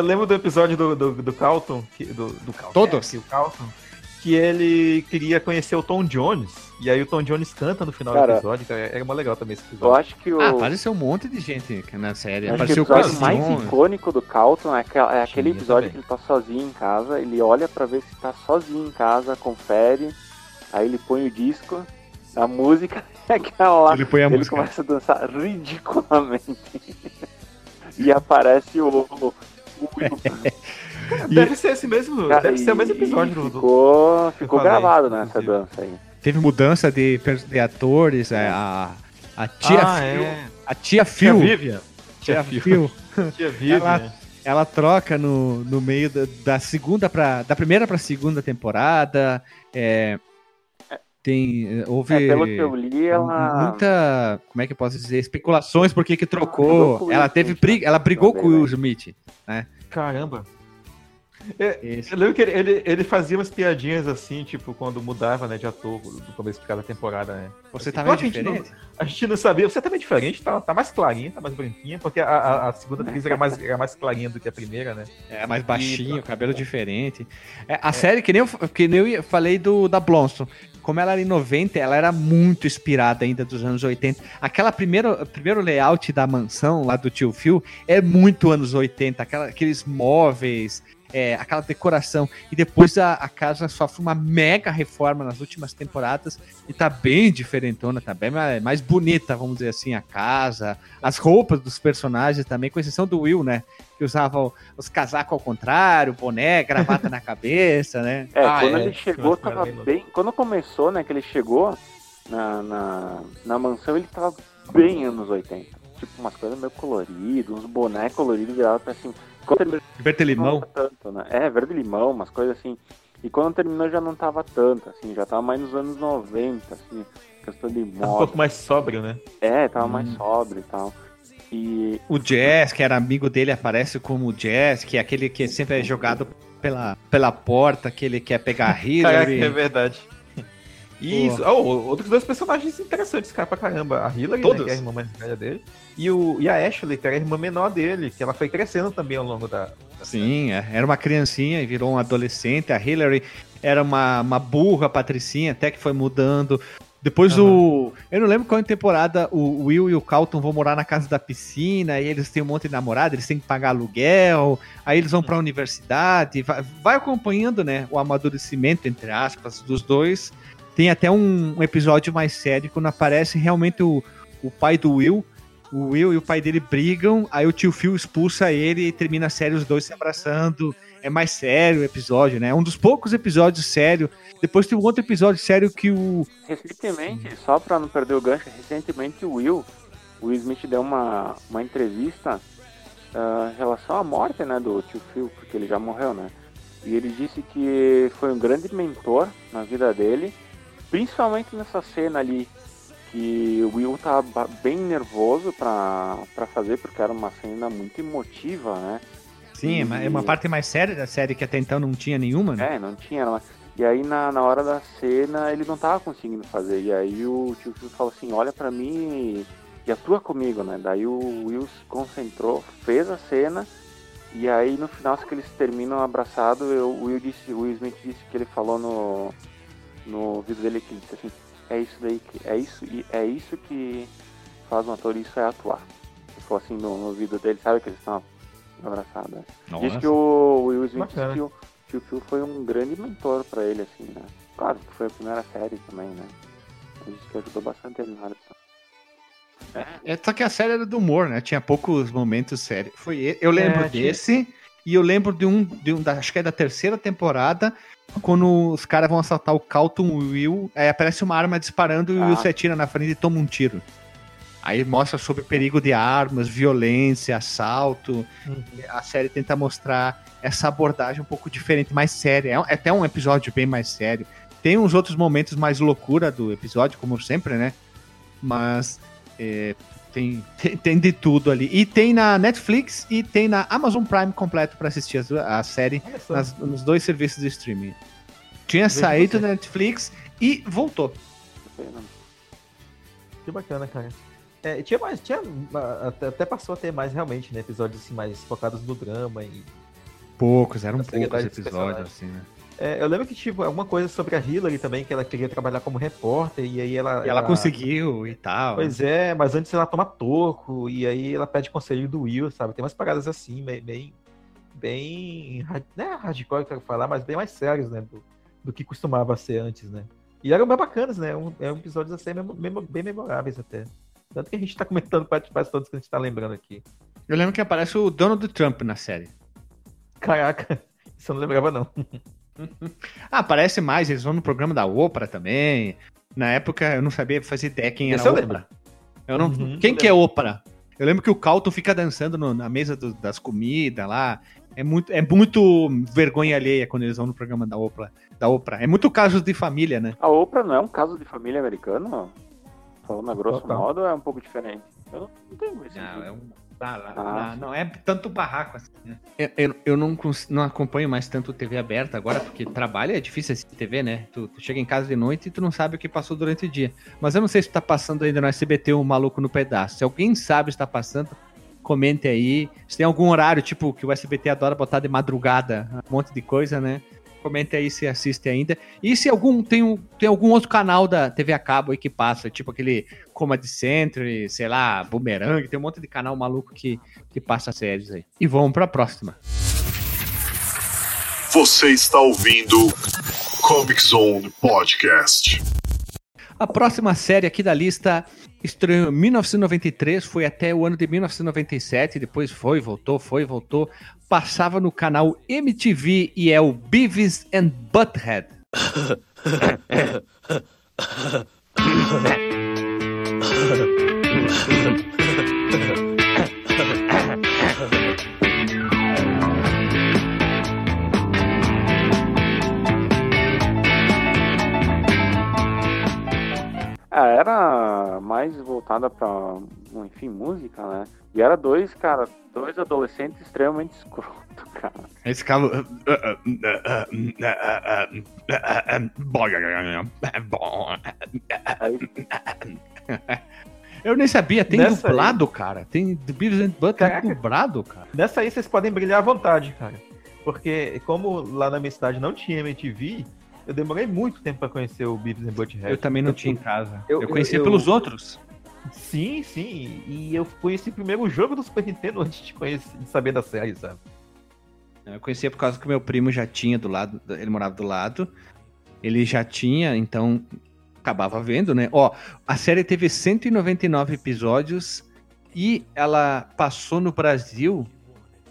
Eu lembro do episódio do, do, do Carlton, que- do, do Carlton, Todos? é, que o Carlton, que ele queria conhecer o Tom Jones, e aí o Tom Jones canta no final Cara, do episódio, então era mó legal também esse Eu episódio. acho que o. Ah, apareceu um monte de gente na série. Acho que o Apareceu episódio mais Jones. icônico do Calton é, aquela- é aquele Sim, eu episódio também. que ele tá sozinho em casa, ele olha pra ver se tá sozinho em casa, confere, aí ele põe o disco, a música é aquela lá, Ele põe a ele música. começa a dançar ridiculamente. e aparece o. Deve ser esse mesmo, Cara, deve ser o mesmo e episódio do. Ficou, ficou falei, gravado nessa inclusive. dança aí. Teve mudança de, de atores. é, A, a tia Ah, Phil. é. A tia Tia Phil. Vivian. Tia Tia Phil. Tia Vivian. Ela, ela troca no, no meio da, da segunda para da primeira para segunda temporada. É, tem houve É, pelo que eu li, ela. muita, como é que eu posso dizer, especulações por que que trocou. o Ela Will teve Smith, briga, ela brigou também, com o Will né? Smith, né? Caramba. É, Esse. Eu lembro que ele, ele, ele fazia umas piadinhas assim, tipo, quando mudava, né, de ator no começo de cada temporada, né? Você Assim, tá meio que a gente não- diferente? A gente não sabia, você tá meio diferente, tá, tá mais clarinha, tá mais branquinha, porque a, a, a segunda atriz era mais, era mais clarinha do que a primeira, né? É, mais baixinho, cabelo diferente. É, a série, que nem, eu, que nem eu falei do, da Blonson, como ela era em 90, ela era muito inspirada ainda dos anos 80. Aquela primeira, primeiro layout da mansão lá do tio Phil é muito anos 80, aquela, aqueles móveis, é, aquela decoração. E depois a, a casa sofre uma mega reforma nas últimas temporadas e tá bem diferentona, tá bem mais, mais bonita, vamos dizer assim, a casa, as roupas dos personagens também, com exceção do Will, né? Que usava o- os casacos ao contrário, boné, gravata na cabeça, né? É, Ah, quando é, ele chegou, tava bem louco. bem. Quando começou, né, que ele chegou na, na, na mansão, ele tava bem anos 80. Tipo, umas coisas meio coloridas, uns bonés coloridos virados pra assim. Quando terminou, Verde limão. tanto, né? É, verde limão, umas coisas assim. E quando terminou já não tava tanto, assim, já tava mais nos anos 90, assim, questão de Tá um moda. pouco mais sóbrio, né? É, tava mais sóbrio e tal. E O Jazz, que era amigo dele, aparece como o Jazz, que é aquele que sempre é jogado pela, pela porta, que ele quer pegar a Caraca, é Hillary. verdade. Isso, oh, outros dois personagens interessantes, cara, pra caramba. A Hillary, né, que é a irmã mais velha dele, e, o, e a Ashley, que era a irmã menor dele, que ela foi crescendo também ao longo da. da Sim, é, era uma criancinha e virou um adolescente. A Hillary era uma, uma burra patricinha, até que foi mudando. Depois o. Eu não lembro qual temporada o Will e o Calton vão morar na casa da piscina, e eles têm um monte de namorada, eles têm que pagar aluguel, aí eles vão pra universidade, vai, vai acompanhando, né, o amadurecimento, entre aspas, dos dois. Tem até um, episódio mais sério quando aparece realmente o, o pai do Will. O Will e o pai dele brigam, aí o tio Phil expulsa ele e termina a série os dois se abraçando. É mais sério o episódio, né? É um dos poucos episódios sério. Depois tem um outro episódio sério que o. recentemente, só pra não perder o gancho, recentemente o Will, o Will Smith deu uma, uma entrevista ah, em relação à morte, né, do tio Phil, porque ele já morreu, né? E ele disse que foi um grande mentor na vida dele, principalmente nessa cena ali que o Will ba- bem nervoso pra, pra fazer, porque era uma cena muito emotiva, né? Sim, é uma- é uma parte mais séria da série que até então não tinha nenhuma, né? É, não tinha. Não. E aí na, na hora da cena ele não tava conseguindo fazer. E aí o tio Phil falou assim, olha pra mim e atua comigo, né? Daí o Will se concentrou, fez a cena. E aí no final que eles terminam abraçados, eu- o Will disse, o Will Smith disse que ele falou no, no vídeo dele que disse assim, é isso daí que. É isso, e é isso que faz um ator, isso é atuar. Ele falou assim no, no vídeo dele, sabe que eles estão abraçados. né? Diz que o Will Smith disse Bacana. que o Phil foi um grande mentor pra ele, assim, né? Claro que foi a primeira série também, né? Ele disse que ajudou bastante ele na hora de- É, só que a série era do humor, né? Tinha poucos momentos sérios. Foi, eu lembro É, tinha- desse e eu lembro de um, de um da, acho que é da terceira temporada, quando os caras vão assaltar o Calton Will, aí aparece uma arma disparando e o Ah. Will se atira na frente e toma um tiro. Aí mostra sobre o perigo de armas, violência, assalto. Uhum. A série tenta mostrar essa abordagem um pouco diferente, mais séria. É é até um episódio bem mais sério. Tem uns outros momentos mais loucura do episódio, como sempre, né? Mas é, tem, tem, tem de tudo ali. E tem na Netflix e tem na Amazon Prime completo pra assistir as duas- a, série nas- nos dois serviços de streaming. Tinha Vejo saído da Netflix e voltou. Que bacana, cara. É, tinha mais, tinha, ah, até, até passou a ter mais realmente, né? Episódios assim, mais focados no drama e. Poucos, eram A poucos episódios, assim, né? É, eu lembro que, tipo, alguma coisa sobre a Hillary também, que ela queria trabalhar como repórter, e aí ela. E ela conseguiu e tal. Pois é, mas antes ela toma toco, e aí ela pede conselho do Will, sabe? Tem umas paradas assim, bem. bem, não é hardcore que eu quero falar, mas bem mais sérios, né? Do, do que costumava ser antes, né? E eram bem bacanas, né? Um, eram episódios assim, bem memoráveis até. Tanto que a gente tá comentando quase todos que a gente tá lembrando aqui. Eu lembro que aparece o Donald Trump na série. Caraca, isso eu não lembrava, não. Ah, aparece mais, eles vão no programa da Oprah também. Na época eu não sabia fazer ideia quem era Esse eu Oprah. lembro. Eu não... Uhum, quem eu que é Oprah? Eu lembro que o Calton fica dançando no- na mesa do- das comidas lá. É muito, é muito vergonha alheia quando eles vão no programa da Oprah. Da Oprah. É muito casos de família, né? A Oprah não é um caso de família americano? Falando a grosso Total. modo, é um pouco diferente. Eu não, não tenho esse. Não, é um. Ah, lá, Ah, lá, não é tanto barraco assim, né? Eu, eu, eu não, cons- não acompanho mais tanto TV aberta agora, porque trabalho é difícil assistir TV, né? Tu, tu chega em casa de noite e tu não sabe o que passou durante o dia. Mas eu não sei se tá passando ainda no SBT o Maluco no Pedaço. Se alguém sabe se tá passando, comente aí. Se tem algum horário, tipo, que o SBT adora botar de madrugada, um monte de coisa, né? Comente aí se assiste ainda. E se algum tem, um, tem algum outro canal da TV a cabo aí que passa, tipo aquele Comedy Century, sei lá, Boomerang, tem um monte de canal maluco que, que passa séries aí. E vamos pra próxima. Você está ouvindo Comic Zone Podcast. A próxima série aqui da lista estreou em 1993, foi até o ano de 1997, depois foi, voltou, foi, voltou. Passava no canal MTV e é o Beavis and Butthead. Ah, era mais voltada pra, enfim, música, né? E era dois, cara, dois adolescentes extremamente escroto, cara. Esse cara. Eu nem sabia, tem Nessa dublado, cara. Tem Beavis and Butthead Caraca. dublado, cara. Nessa aí vocês podem brilhar à vontade, cara. Porque como lá na minha cidade não tinha MTV, eu demorei muito tempo pra conhecer o Beavis and Butthead. Eu também não Tanto- tinha em casa. eu- Eu, conhecia eu- pelos outros. Sim, sim. E eu conheci primeiro o jogo do Super Nintendo antes de, conhecer, de saber da série, sabe? Eu conhecia por causa que meu primo já tinha do lado, ele morava do lado. Ele já tinha, então acabava vendo, né? Ó, a série teve 199 episódios e ela passou no Brasil.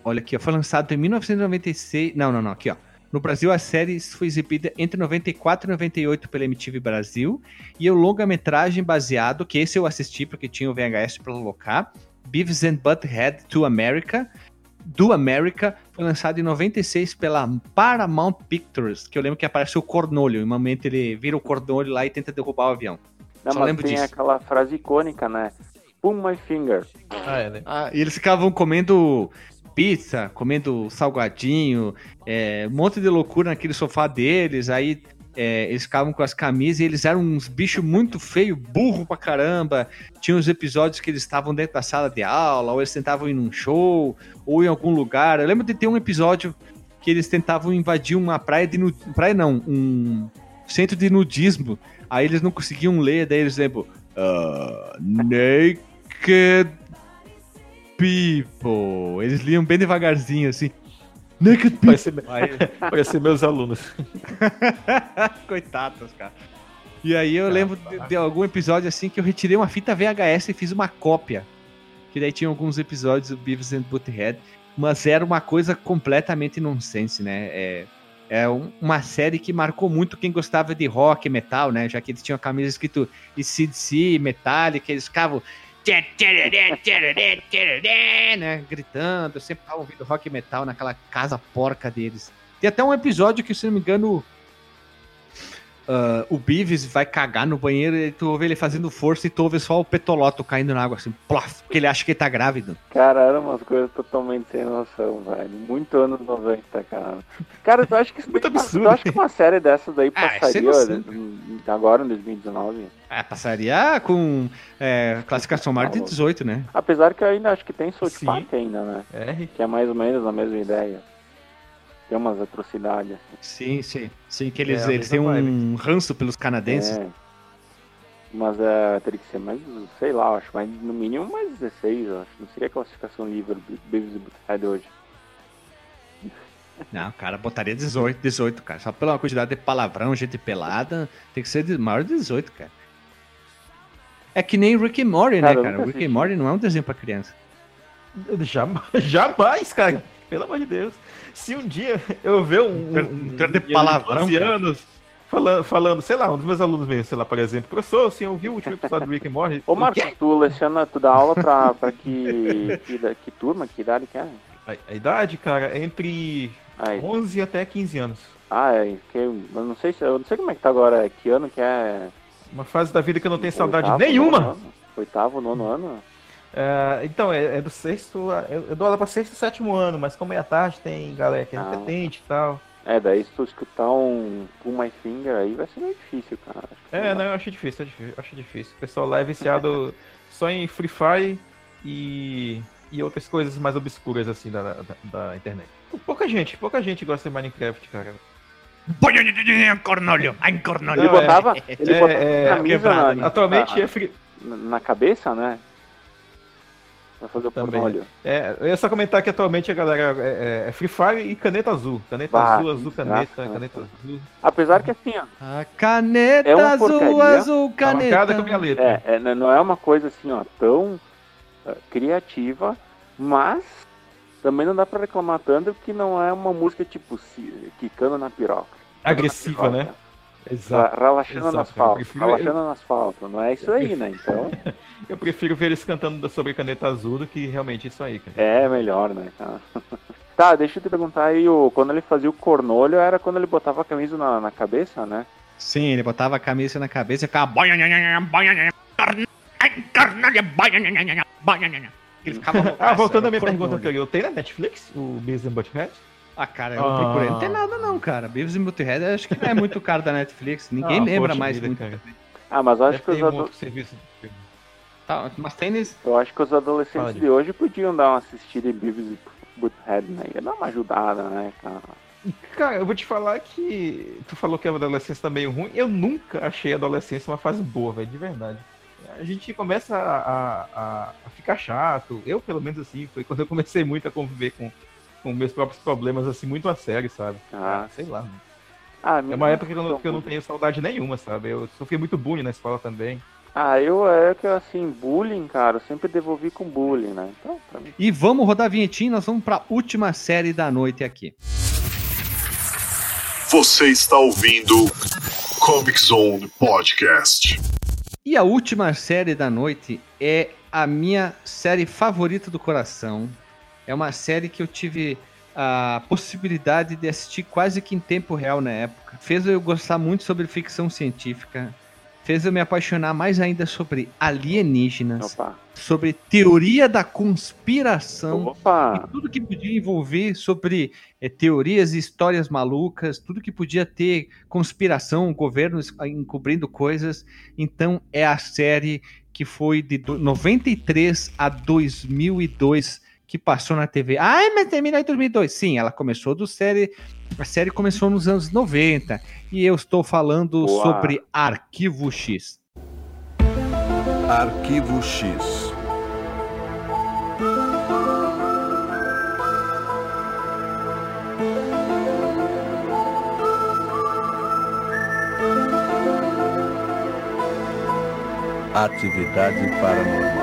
Olha aqui, ó, foi lançado em 1996. Não, não, não, aqui, ó. No Brasil, a série foi exibida entre 94 e 98 pela MTV Brasil. E o longa-metragem baseado, que esse eu assisti porque tinha o VHS para alocar, Beavis and Butthead to America, do America, foi lançado em 96 pela Paramount Pictures, que eu lembro que aparece o Cornolho, em um momento ele vira o Cornolho lá e tenta derrubar o avião. Não, Só mas lembro tem disso. aquela frase icônica, né? Pull my finger. Ah, é, né? Ah, e eles ficavam comendo pizza, comendo salgadinho, é, um monte de loucura naquele sofá deles, aí é, eles ficavam com as camisas e eles eram uns bichos muito feios, burro pra caramba. Tinha uns episódios que eles estavam dentro da sala de aula, ou eles tentavam ir num show, ou em algum lugar. Eu lembro de ter um episódio que eles tentavam invadir uma praia de nu- praia não, um centro de nudismo. Aí eles não conseguiam ler, daí eles lembram "Ah, Naked People. Eles liam bem devagarzinho assim. Naked People. Parece, Aí- parece meus alunos. Coitados, cara. E aí eu lembro de, de algum episódio assim que eu retirei uma fita VHS e fiz uma cópia. Que daí tinha alguns episódios do Beavis and Butthead. Mas era uma coisa completamente nonsense, né? É, é um- uma série que marcou muito quem gostava de rock e metal, né? Já que eles tinham a camisa escrito CDC, Metallica, eles ficavam né? Gritando. Eu sempre tava ouvindo rock metal naquela casa porca deles. Tem até um episódio que, se não me engano, ah, o Beavis vai cagar no banheiro e tu ouve ele fazendo força e tu ouve só o petoloto caindo na água, assim, plof, porque ele acha que ele tá grávido. Cara, eram umas coisas totalmente sem noção, velho. Muito anos 90, cara. Cara, tu acha que, Muito absurdo. tu acha que uma série dessas daí Ah, é passaria em- agora, em 2019? Ah, passaria com é, classificação maior de 18, né? Apesar que eu ainda acho que tem South. Park ainda, né? É, Que é mais ou menos a mesma ideia. Tem umas atrocidades. assim. Sim, sim. Sim, que eles, É, eles têm um ranço pelos canadenses. É. Mas é, teria que ser mais, sei lá, acho, mais, no mínimo mais 16, eu acho. Não seria classificação livre Beavis e Butthead hoje. Não, cara, botaria 18, 18, cara. Só pela quantidade de palavrão, gente pelada, tem que ser de maior de 18, cara. É que nem Rick and Morty, Cara, né, cara? Rick and. Morty não é um desenho pra criança. Jamais, jamais, cara. Pelo amor de Deus. Se um dia eu ver um. Um, per- de palavrão, 12 cara. anos falando, falando, sei lá, um dos meus alunos mesmo, sei lá, por exemplo, professor, assim, eu vi o último episódio do Rick and Morty. Ô Marcos, quê? tu leciona, tu dá aula pra, pra que, que, que turma, que idade que é? A, a idade, cara, é entre Aí. 11 até 15 anos. Ah, é, que, eu não sei se, eu não sei como é que tá agora, que ano que é? Uma fase da vida que eu não tenho saudade Oitavo, nenhuma. nono? Oitavo, nono ano? É, então, é, é do sexto. Eu, eu dou aula pra sexto e sétimo ano, mas como é à tarde, tem galera que é Ah. repetente e tal. É, daí se tu escutar um Pull My Finger aí vai ser meio difícil, cara. Acho que É, não eu achei difícil, eu achei difícil. O pessoal lá é viciado só em Free Fire e, e outras coisas mais obscuras, assim, da, da, da internet. Pouca gente, pouca gente gosta de Minecraft, cara. Cornolho, cornolho. Ele Não, é- botava, ele é- botava é camisa quebrado, na, né? Atualmente na, é free... na cabeça, né? Pra fazer o Também. pornolho. É, eu ia só comentar que atualmente a galera é, é- é Free Fire e caneta azul. Caneta Bah, azul, azul, caneta, caneta azul. Apesar que assim, ó, A caneta É uma azul, porcaria. azul, Tá marcada caneta. com a minha letra. é, é, não é uma coisa assim, ó, tão eh, criativa, mas também não dá pra reclamar tanto porque não é uma música tipo se- quicando na piroca. Agressiva, Na né? Exato. Relaxando Exato, no asfalto. prefiro- Relaxando no asfalto. Não é isso aí, né? Então, Eu prefiro ver eles cantando sobre caneta azul do que realmente isso aí, cara. é melhor, né? Tá, deixa eu te perguntar aí, o, quando ele fazia o cornolho, era quando ele botava a camisa na, na cabeça, né? Sim, ele botava a camisa na cabeça e ficava. Ele ficava Ah, voltando à minha pergunta anterior, tem na Netflix o Beavis and Butthead? Ah, cara, eu Ah. procurei. Não tem nada, não, cara. Beavis e Butthead acho que não é muito caro da Netflix. Ninguém Ah, lembra mais vida, muito. cara. Ah, mas eu acho, Deve que os, ter um ado- outro serviço. Tá, mas tem nesse. eu acho que os adolescentes Fala, de hoje podiam dar uma assistida em Beavis e Butthead, né? Ia dar uma ajudada, né, cara? Cara, eu vou te falar que tu falou que a adolescência tá meio ruim. Eu nunca achei a adolescência uma fase boa, velho, de verdade. A gente começa a, a, a ficar chato. Eu, pelo menos assim, foi quando eu comecei muito a conviver com, com meus próprios problemas, assim, muito a sério, sabe? Ah, sei lá. Ah, É uma época que eu, não, que eu não tenho saudade nenhuma, sabe? Eu sofri muito bullying na escola também. Ah, eu é que assim, bullying, cara, eu sempre devolvi com bullying, né? Então, pra mim. E vamos rodar a vinhetinha, nós vamos pra última série da noite aqui. Você está ouvindo Comic Zone Podcast. E a última série da noite é a minha série favorita do coração. É uma série que eu tive a possibilidade de assistir quase que em tempo real na época. Fez eu gostar muito sobre ficção científica. Fez eu me apaixonar mais ainda sobre alienígenas, Opa. sobre teoria da conspiração Opa! e tudo que podia envolver sobre eh, teorias e histórias malucas, tudo que podia ter conspiração, governos encobrindo coisas. Então é a série que foi de do- 93 a 2002 que passou na TV. Ai, mas terminou em 2002. Sim, ela começou do série. A série começou nos anos 90 e eu estou falando Boa. sobre Arquivo X. Arquivo X. Atividade paranormal.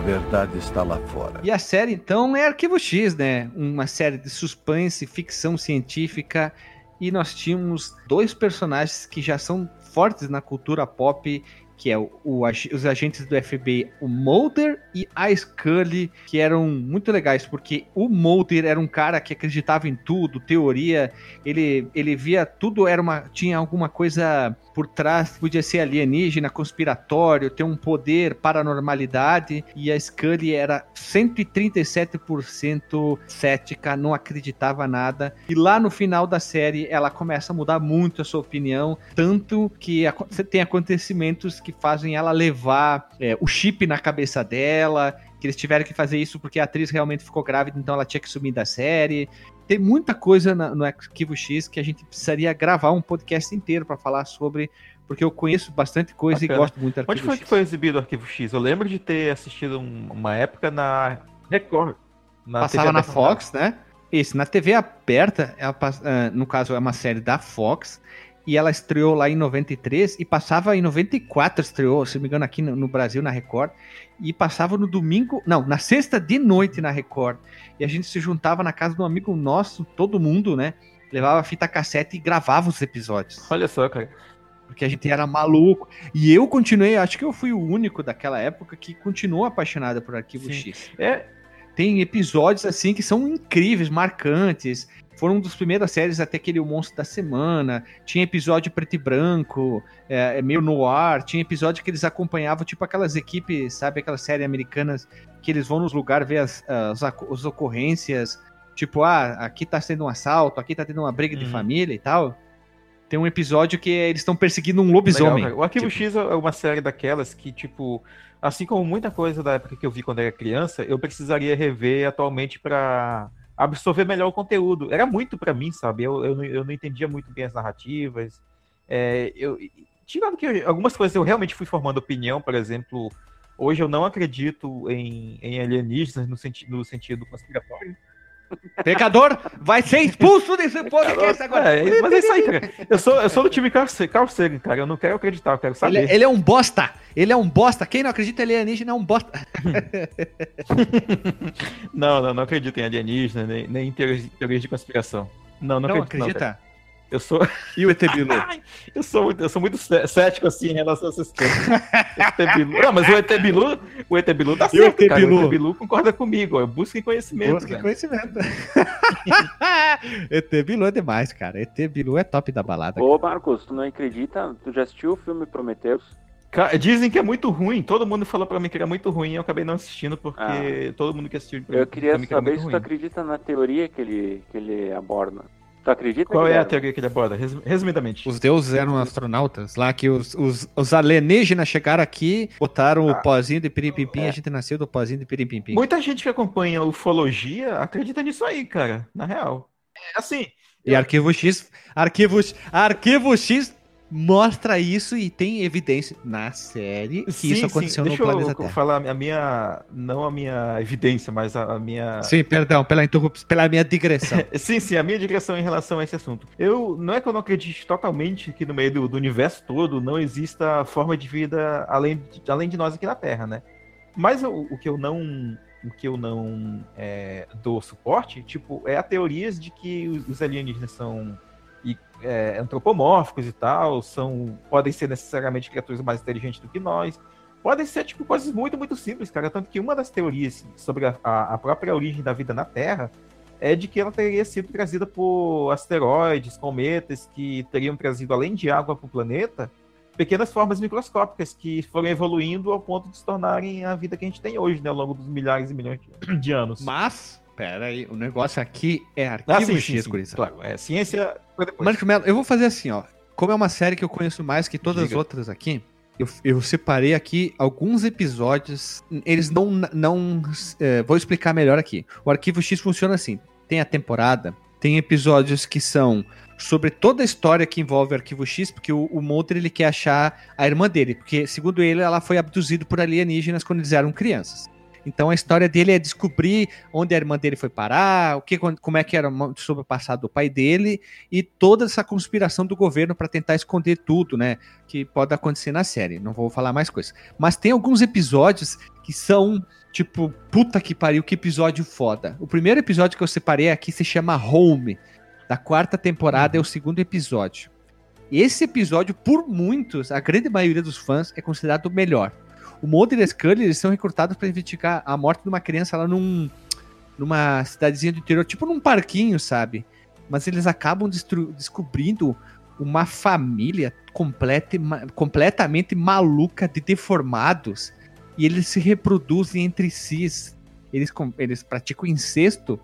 Verdade está lá fora. E a série, então, é Arquivo X, né? Uma série de suspense, ficção científica. E nós tínhamos dois personagens que já são fortes na cultura pop, que é o, o os agentes do FBI, o Mulder e a Scully, que eram muito legais, porque o Mulder era um cara que acreditava em tudo, teoria, ele, ele via tudo, era uma, tinha alguma coisa por trás, podia ser alienígena, conspiratório, ter um poder, paranormalidade, e a Scully era 137% cética, não acreditava nada. E lá no final da série, ela começa a mudar muito a sua opinião, tanto que tem acontecimentos que fazem ela levar é, o chip na cabeça dela, que eles tiveram que fazer isso porque a atriz realmente ficou grávida, então ela tinha que sumir da série. Tem muita coisa na- no Arquivo X que a gente precisaria gravar um podcast inteiro para falar sobre, porque eu conheço bastante coisa Bacana. e gosto muito do Onde Arquivo foi X. que foi exibido o Arquivo X? Eu lembro de ter assistido um- uma época na Record. Na Passava na. Fox, né? Isso, na TV aberta, pass- ah, no caso é uma série da Fox, e ela estreou lá em 93 e passava em 94, estreou, se não me engano, aqui no, no Brasil, na Record, e passava no domingo, não, na sexta de noite na Record. E a gente se juntava na casa de um amigo nosso, todo mundo, né? Levava fita cassete e gravava os episódios. Olha só, cara. Porque a gente era maluco. E eu continuei, acho que eu fui o único daquela época que continuou apaixonado por Arquivo Sim. X. É, Tem episódios assim que são incríveis, marcantes. Foram um dos primeiras séries até aquele O Monstro da Semana. Tinha episódio preto e branco, é, é meio no ar. Tinha episódio que eles acompanhavam, tipo aquelas equipes, sabe, aquelas séries americanas que eles vão nos lugares ver as, as, as ocorrências. Tipo, ah, aqui tá sendo um assalto, aqui tá tendo uma briga de Uhum. família e tal. Tem um episódio que eles estão perseguindo um legal, lobisomem. cara. O Arquivo Tipo, X é uma série daquelas que, tipo, assim como muita coisa da época que eu vi quando era criança, eu precisaria rever atualmente pra absorver melhor o conteúdo. Era muito pra mim, sabe? Eu, eu, não, eu não entendia muito bem as narrativas. É, eu, tirando que eu- algumas coisas eu realmente fui formando opinião, por exemplo, hoje eu não acredito em, em alienígenas no, senti no sentido conspiratório. Pecador vai ser expulso desse podcast agora. É, mas é isso aí, cara. Eu sou, eu sou do time Carl Sa- Carl Sagan, cara. Eu não quero acreditar, eu quero Ele, saber. ele é um bosta. Ele é um bosta. Quem não acredita ele é alienígena é um bosta. Não, não, não acredito em alienígena, nem, nem em teorias, de conspiração. Não, não, Não acredito. acredita? Não, eu sou, E o ET Bilu? eu sou muito, eu sou muito cé- cético assim em relação a essas coisas. Não, mas o ET Bilu, o ET Bilu tá E o certo, ET cara. Bilu? O ET Bilu concorda comigo. ó. Busquem conhecimento. Velho. conhecimento. ET Bilu é demais, cara. ET Bilu é top da balada. Ô, Marcos, tu não acredita? Tu já assistiu o filme Prometheus? Dizem que é muito ruim. Todo mundo falou pra mim que era muito ruim. Eu acabei não assistindo porque Ah. todo mundo que assistiu Eu queria que era saber muito se tu acredita na teoria que ele, que ele aborda. Tu acredita? Qual é a Guilherme? teoria que ele aborda? Resum- Resumidamente. Os deuses eram astronautas lá, que os, os, os alienígenas chegaram aqui, botaram Ah. o pozinho de piripimpim, É. a gente nasceu do pozinho de piripimpim. Muita gente que acompanha ufologia acredita nisso aí, cara. Na real. É assim. E Arquivo X, Arquivo, Arquivo X mostra isso e tem evidência na série que isso aconteceu no Deixa planeta eu Terra. falar a minha. Não a minha evidência, mas a, a minha. Sim, perdão, pela interrupção, pela minha digressão. Sim, sim, a minha digressão em relação a esse assunto. Eu não é que eu não acredite totalmente que no meio do, do universo todo não exista forma de vida além de, além de nós aqui na Terra, né? Mas o, o que eu não o que eu não é, dou suporte, tipo, é a teorias de que os, os alienígenas são e, é, antropomórficos e tal, são podem ser necessariamente criaturas mais inteligentes do que nós. Podem ser, tipo, coisas muito, muito simples, cara. Tanto que uma das teorias sobre a, a- própria origem da vida na Terra é de que ela teria sido trazida por asteroides, cometas, que teriam trazido, além de água para o planeta, pequenas formas microscópicas que foram evoluindo ao ponto de se tornarem a vida que a gente tem hoje, né, ao longo dos milhares e milhões de anos. Mas, pera aí, o negócio aqui é Arquivo Ah, sim, sim, X, sim, gurizada. claro. É, ciência. Marco Melo, eu vou fazer assim, ó. Como é uma série que eu conheço mais que todas as Diga. outras aqui, eu, eu separei aqui alguns episódios. Eles não. não é, vou explicar melhor aqui. O Arquivo X funciona assim: tem a temporada, tem episódios que são sobre toda a história que envolve o Arquivo X, porque o, o Mulder ele quer achar a irmã dele, porque, segundo ele, ela foi abduzida por alienígenas quando eles eram crianças. Então a história dele é descobrir onde a irmã dele foi parar, o que, como é que era sobre o passado do pai dele e toda essa conspiração do governo para tentar esconder tudo, né? Que pode acontecer na série. Não vou falar mais coisas. Mas tem alguns episódios que são tipo, puta que pariu, que episódio foda. O primeiro episódio que eu separei aqui se chama Home, da quarta temporada, é o segundo episódio. Esse episódio, por muitos, a grande maioria dos fãs, é considerado o melhor. O Mulder e Scully, eles são recrutados para investigar a morte de uma criança lá num, numa cidadezinha do interior, tipo num parquinho, sabe? Mas eles acabam descobrindo uma família completa, completamente maluca de deformados e eles se reproduzem entre si. Eles, eles praticam incesto.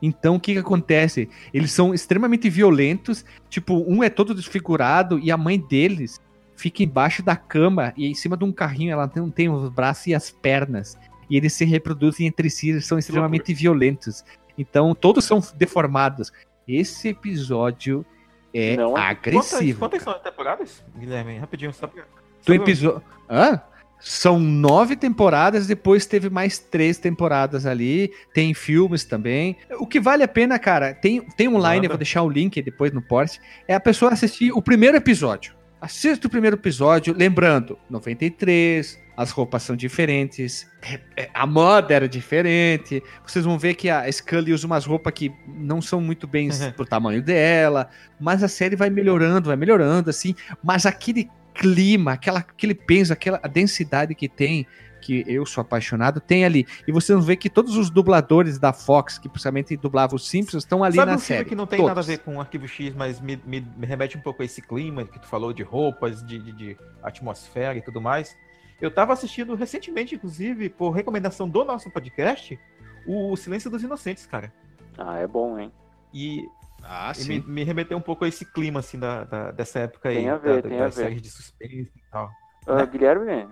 Então o que, que acontece? Eles são extremamente violentos. Tipo, um é todo desfigurado e a mãe deles fica embaixo da cama e em cima de um carrinho. Ela não tem os braços e as pernas. E eles se reproduzem entre si. Eles são extremamente violentos. Então todos são deformados. Esse episódio é não, agressivo. Quantas, quantas são as temporadas, Guilherme? Rapidinho, só pra. Do episódio. Hã? São nove temporadas, depois teve mais três temporadas ali. Tem filmes também. O que vale a pena, cara, tem, tem online, eu vou deixar o link depois no post. É a pessoa assistir o primeiro episódio. Assista o primeiro episódio, lembrando, 93, as roupas são diferentes, é, é, a moda era diferente. Vocês vão ver que a Scully usa umas roupas que não são muito bem uhum. pro tamanho dela, mas a série vai melhorando, vai melhorando, assim. Mas aquele clima, aquela, aquele peso, aquela densidade que tem, que eu sou apaixonado, tem ali. E você não vê que todos os dubladores da Fox, que principalmente dublavam os Simpsons, estão ali Sabe na um série. que não tem todos. nada a ver com o Arquivo X, mas me, me, me, remete um pouco a esse clima que tu falou de roupas, de, de, de atmosfera e tudo mais. Eu tava assistindo recentemente, inclusive, por recomendação do nosso podcast, o Silêncio dos Inocentes, cara. Ah, é bom, hein? E ah, me, me, remeteu um pouco a esse clima, assim, da, da dessa época tem aí. A ver, da, tem da, a ver. de suspense e tal. Uh, né? Guilherme,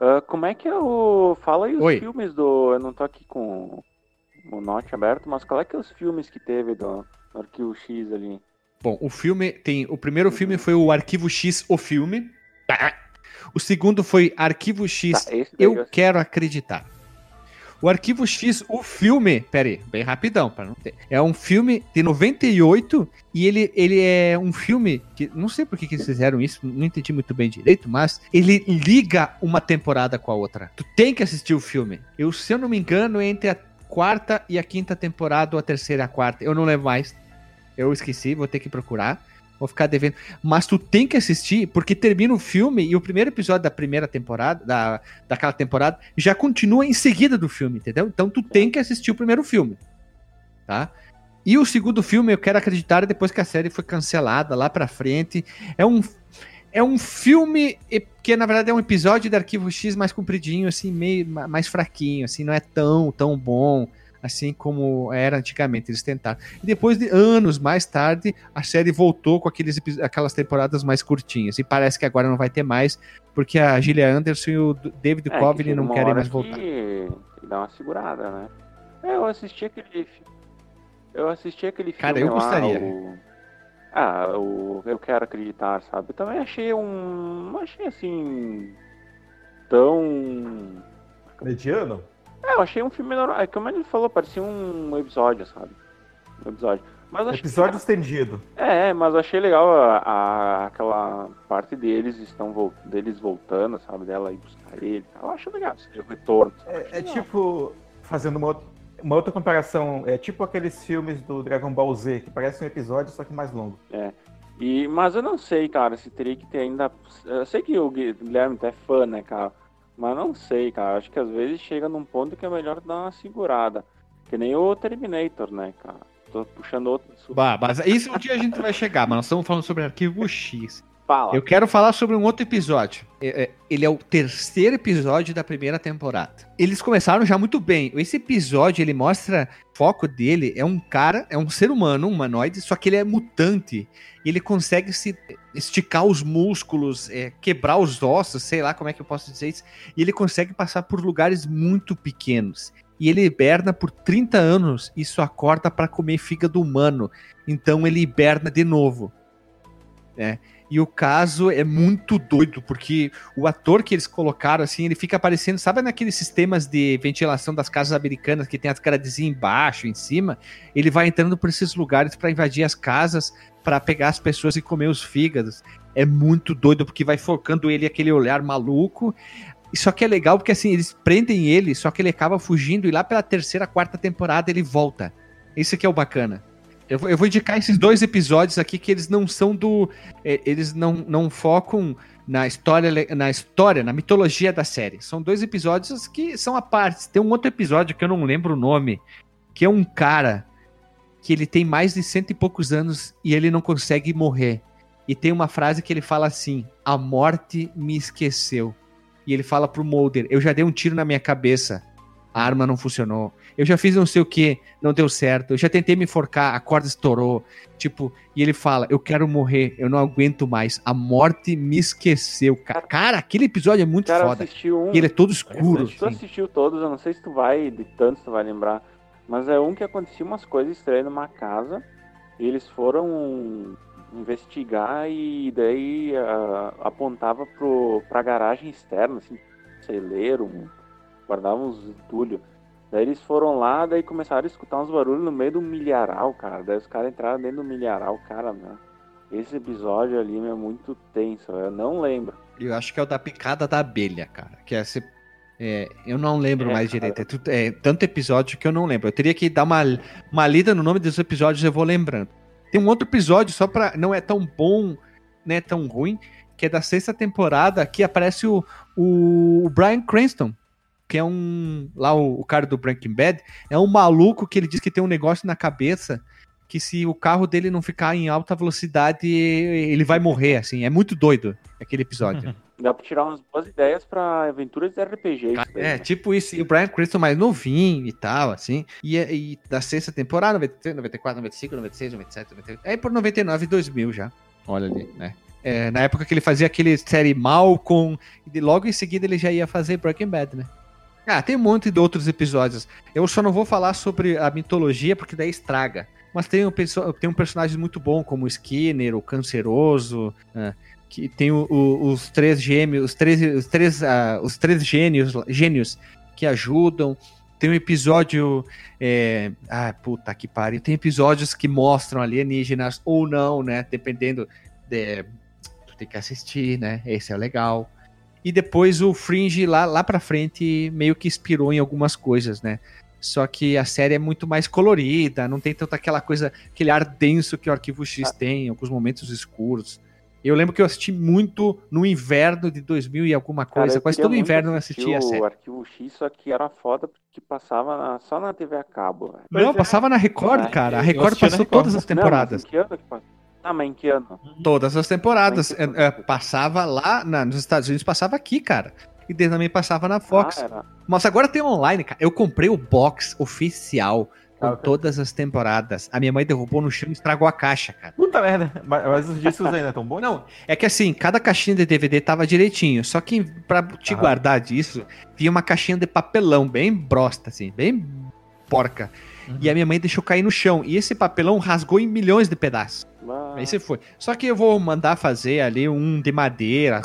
uh, como é que é o. Fala aí os Oi. filmes do. Eu não tô aqui com o note aberto, mas qual é que é os filmes que teve do, do Arquivo X ali? Bom, o filme tem. O primeiro filme foi o Arquivo X, o filme. O segundo foi Arquivo X, Tá, esse daí Eu. Quero Acreditar. O Arquivo X, o filme, pera aí, bem rapidão, para não ter. É um filme de 98 e ele, ele é um filme que não sei por que, que eles fizeram isso, não entendi muito bem direito, mas ele liga uma temporada com a outra. Tu tem que assistir o filme. Eu, se eu não me engano, é entre a quarta e a quinta temporada ou a terceira e a quarta. Eu não lembro mais. Eu esqueci, vou ter que procurar. Vou ficar devendo. Mas tu tem que assistir, porque termina o filme e o primeiro episódio da primeira temporada, da, daquela temporada, já continua em seguida do filme, entendeu? Então tu tem que assistir o primeiro filme. Tá? E o segundo filme, eu quero acreditar, depois que a série foi cancelada lá pra frente. É um. É um filme que, na verdade, é um episódio de Arquivo X mais compridinho, assim, meio ma- mais fraquinho, assim, não é tão, tão bom assim como era antigamente. Eles tentaram. E depois de anos mais tarde, a série voltou com aqueles, aquelas temporadas mais curtinhas. E parece que agora não vai ter mais, porque a Gillian Anderson e o David É, que Coveney não querem mais voltar. que dá uma segurada, né? É, eu assisti aquele. Eu assisti aquele filme. Cara, eu lá, gostaria. o- Ah, o Eu Quero Acreditar, sabe? Eu também achei um. Não achei assim. Tão. Mediano? É, eu achei um filme normal. É como ele falou, parecia um episódio, sabe? Um episódio. Mas achei... Episódio estendido. É, mas eu achei legal a, a- aquela parte deles estão vol- deles voltando, sabe? Dela ir buscar ele. Eu acho legal esse retorno. É, é tipo, fazendo uma outra, uma outra comparação, é tipo aqueles filmes do Dragon Ball Z, que parece um episódio, só que mais longo. É. E, mas eu não sei, cara, se teria que ter ainda. Eu sei que o Gui- Guilherme é fã, né, cara? Mas não sei, cara. Acho que às vezes chega num ponto que é melhor dar uma segurada. Que nem o Terminator, né, cara? Tô puxando outro. Bah, mas isso um dia a gente vai chegar, mas nós estamos falando sobre Arquivo X. Fala. Eu quero falar sobre um outro episódio. É, é, Ele é o terceiro episódio da primeira temporada. Eles começaram já muito bem. Esse episódio, ele mostra. O foco dele é um cara, é um ser humano, um humanoide, só que ele é mutante. E ele consegue se esticar os músculos, é, quebrar os ossos, sei lá como é que eu posso dizer isso. E ele consegue passar por lugares muito pequenos. E ele hiberna por 30 anos e só acorda para comer fígado humano. Então ele hiberna de novo. né? E o caso é muito doido, porque o ator que eles colocaram, assim, ele fica aparecendo, sabe naqueles sistemas de ventilação das casas americanas que tem as gradezinhas embaixo, em cima? Ele vai entrando por esses lugares para invadir as casas, para pegar as pessoas e comer os fígados. É muito doido, porque vai focando ele aquele olhar maluco. Só que é legal porque assim, eles prendem ele, só que ele acaba fugindo e lá pela terceira, quarta temporada ele volta. Isso que é o bacana. Eu, vou- eu vou indicar esses dois episódios aqui que eles não são do. eh, Eles não, não focam na história, na história, na mitologia da série. São dois episódios que são a parte. Tem um outro episódio que eu não lembro o nome, que é um cara que ele tem mais de cento e poucos anos e ele não consegue morrer. E tem uma frase que ele fala assim: A morte me esqueceu. E ele fala pro Mulder: Eu já dei um tiro na minha cabeça, a arma não funcionou. Eu já fiz não sei o que, não deu certo. Eu já tentei me enforcar, a corda estourou. Tipo, e ele fala: Eu quero morrer, eu não aguento mais. A morte me esqueceu. Cara, cara aquele episódio é muito Cara, foda. um. E ele é todo escuro. Tu assim. assistiu todos, eu não sei se tu vai, de tantos tu vai lembrar, mas é um que acontecia umas coisas estranhas numa casa, e eles foram investigar e daí ah, apontava pro, pra garagem externa, assim, celeiro, guardavam uns entulhos. Daí eles foram lá, daí começaram a escutar uns barulhos no meio do milharal, cara. Daí os caras entraram dentro do milharal, cara, né? Esse episódio ali é muito tenso, eu não lembro. Eu acho que é o da picada da abelha, cara. Que é, se- é, eu não lembro É, mais cara. direito. É, é tanto episódio que eu não lembro. Eu teria que dar uma, uma lida no nome dos episódios eu vou lembrando. Tem um outro episódio, só pra. Não é tão bom, não é tão ruim, que é da sexta temporada, que aparece o, o, o Brian Cranston, que é um. Lá o, o cara do Breaking Bad, é um maluco que ele diz que tem um negócio na cabeça que se o carro dele não ficar em alta velocidade, ele vai morrer, assim. É muito doido aquele episódio. Dá pra tirar umas boas ideias pra aventuras de RPG. isso daí, É, né? tipo isso. E o Brian Cranston mais novinho e tal, assim. E, e da sexta temporada, 93, 94, 95, 96, 97, 98. Aí por 99 e 2000 já. Olha ali, né? É, na época que ele fazia aquele série Malcolm, e logo em seguida ele já ia fazer Breaking Bad, né? Ah, tem um monte de outros episódios. Eu só não vou falar sobre a mitologia, porque daí estraga. Mas tem um, tem um personagem muito bom, como o Skinner, o Canceroso, ah, que tem o- o- os três gêmeos, os três, os três, ah, os três gênios, gênios que ajudam. Tem um episódio. É... Ah, puta que pariu. Tem episódios que mostram alienígenas ou não, né? Dependendo. De... Tu tem que assistir, né? Esse é legal. E depois o Fringe lá, lá pra frente meio que inspirou em algumas coisas, né? Só que a série é muito mais colorida, não tem tanta aquela coisa, aquele ar denso que o Arquivo X tem, alguns momentos escuros. Eu lembro que eu assisti muito no inverno de 2000 e alguma Cara, coisa, eu quase todo inverno eu assistia a série. O Arquivo X, só que era foda porque passava na- só na TV a cabo. velho. Não, passava na Record, Ah, cara. A Record passou Record. todas as Não, mas temporadas. em que ano que passava? Ah, mas em que ano? Todas as temporadas. É, é, passava lá na- nos Estados Unidos, passava aqui, cara. E também passava na Fox. Ah. Mas agora tem online, cara. Eu comprei o box oficial com Ah, todas as temporadas. A minha mãe derrubou no chão e estragou a caixa, cara. Puta merda. Mas, mas os discos ainda tão bons? Não, é que assim, cada caixinha de DVD tava direitinho. Só que pra te Aham. guardar disso, vinha uma caixinha de papelão, bem brosta, assim, bem porca. E a minha mãe deixou cair no chão. E esse papelão rasgou em milhões de pedaços. Ah, Aí você foi. Só que eu vou mandar fazer ali um de madeira,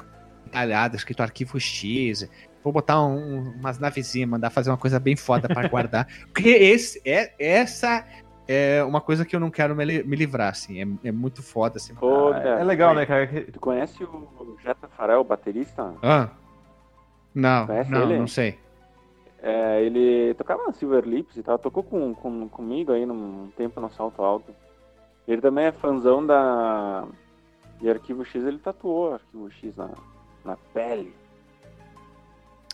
talhado, escrito arquivo X. Vou botar um- umas navezinhas, mandar fazer uma coisa bem foda pra guardar. Porque esse, é, essa é uma coisa que eu não quero me, me livrar, assim. É, é muito foda, assim. Pô, Ah, cara, é legal, né, cara? Tu conhece o Jetta Farel, o baterista? Ah. Não, Conhece não, ele? não sei. É, ele tocava na Silver Lips e tal, tocou com, com, comigo aí num tempo no Salto Alto. Ele também é fãzão da. De Arquivo X, ele tatuou Arquivo X na, na pele.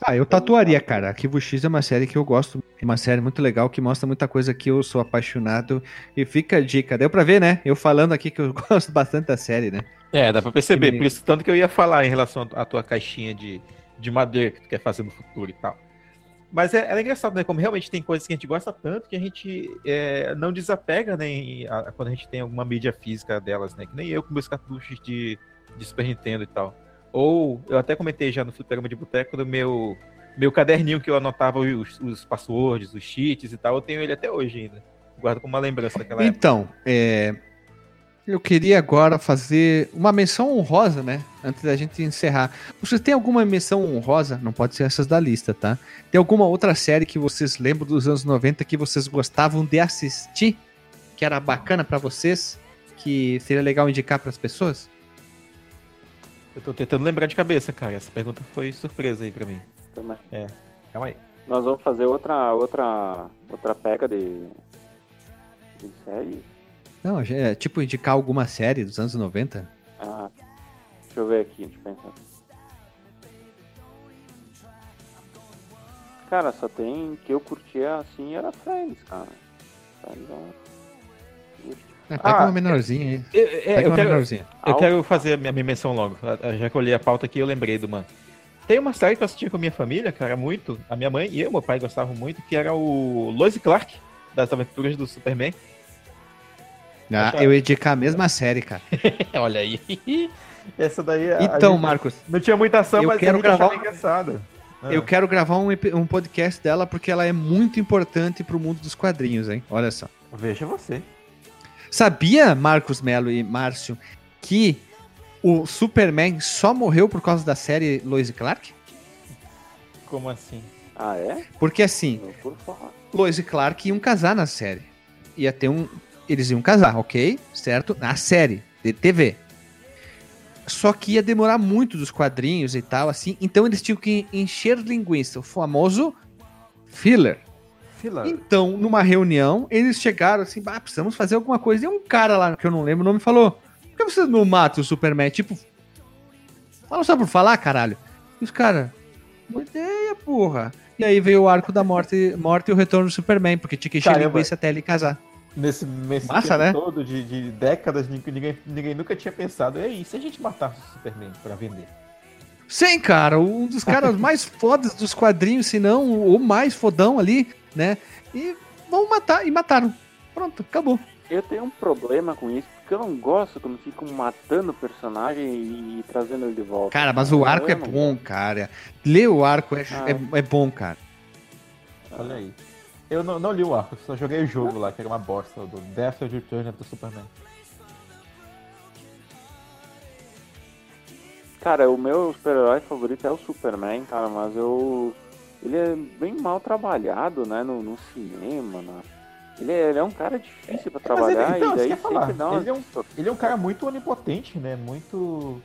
Ah, eu tatuaria, cara. Arquivo X é uma série que eu gosto. É uma série muito legal que mostra muita coisa que eu sou apaixonado. E fica a dica. Deu pra ver, né? Eu falando aqui que eu gosto bastante da série, né? É, dá pra perceber. Que Por isso, tanto que eu ia falar em relação à tua caixinha de, de madeira que tu quer fazer no futuro e tal. Mas é, é engraçado, né? Como realmente tem coisas que a gente gosta tanto que a gente é, não desapega, né? a- quando a gente tem alguma mídia física delas, né? Que nem eu com meus cartuchos de, de Super Nintendo e tal. Ou eu até comentei já no Fliperama de Boteco do meu, meu caderninho que eu anotava os, os passwords, os cheats e tal. Eu tenho ele até hoje ainda. Guardo como uma lembrança daquela. Então, é, eu queria agora fazer uma menção honrosa, né? Antes da gente encerrar. Vocês têm alguma menção honrosa? Não pode ser essas da lista, tá? Tem alguma outra série que vocês lembram dos anos 90 que vocês gostavam de assistir? Que era bacana pra vocês? Que seria legal indicar pras pessoas? Eu tô tentando lembrar de cabeça, cara. Essa pergunta foi surpresa aí pra mim. Também. É, calma aí. Nós vamos fazer outra, outra, outra pega de, de série. Não, é tipo indicar alguma série dos anos 90. Ah, deixa eu ver aqui, deixa eu pensar. Cara, só tem que eu curtia assim era Friends, cara. Friends é É, pega Ah, uma menorzinha aí. Eu, é, Pega eu uma quero, menorzinha. eu quero fazer a minha, minha menção logo. Ah, Já que eu olhei a pauta aqui, eu lembrei do mano. Tem uma série que eu assistia com a minha família, cara, muito. A minha mãe e eu, meu pai gostavam muito, que era o Lois Clark, das aventuras do Superman. Ah, eu ia indicar a mesma série, cara. Olha aí. Essa daí. a Então, Marcos, Não tinha muita ação, eu mas quero achava gravar- engraçado. Ah. eu quero gravar um, um podcast dela porque ela é muito importante pro mundo dos quadrinhos, hein? Olha só. Veja você. Sabia, Marcos Melo e Márcio, que o Superman só morreu por causa da série Lois e Clark? Como assim? Ah, é? Porque assim, Por. Lois e Clark iam casar na série. Ia ter um. Eles iam casar, ok? Certo? Na série de TV. Só que ia demorar muito dos quadrinhos e tal, assim. Então eles tinham que encher linguiça, o famoso filler. Fila. Então, numa reunião, eles chegaram assim, ah, precisamos fazer alguma coisa. E um cara lá, que eu não lembro o nome, falou: Por que vocês não matam o Superman? Tipo, fala só por falar, caralho. E os caras, boa ideia, porra. E aí veio o arco da morte, morte e o retorno do Superman, porque tinha que encher linguiça até ele casar. Nesse, nesse Massa, tempo né? todo de, de décadas, ninguém, ninguém nunca tinha pensado. E aí, se a gente matasse o Superman pra vender? Sim, cara, um dos caras mais fodas dos quadrinhos, se não o mais fodão ali, né? E vão matar, e mataram. Pronto, acabou. Eu tenho um problema com isso, porque eu não gosto quando ficam matando o personagem e, e trazendo ele de volta. Cara, mas o arco Eu é não bom, cara. Ler o arco é, Ah. é, é bom, cara. Olha aí. Eu não, não li o arco, só joguei o jogo lá, que era uma bosta, do Death of Return do Superman. Cara, o meu super-herói favorito é o Superman, cara, mas eu. Ele é bem mal trabalhado, né, no, no cinema, né? Ele é, ele é um cara difícil Mas ele, trabalhar então, e daí ia falar. sempre dá uma. Ele é, um, ele é um cara muito onipotente, né? Muito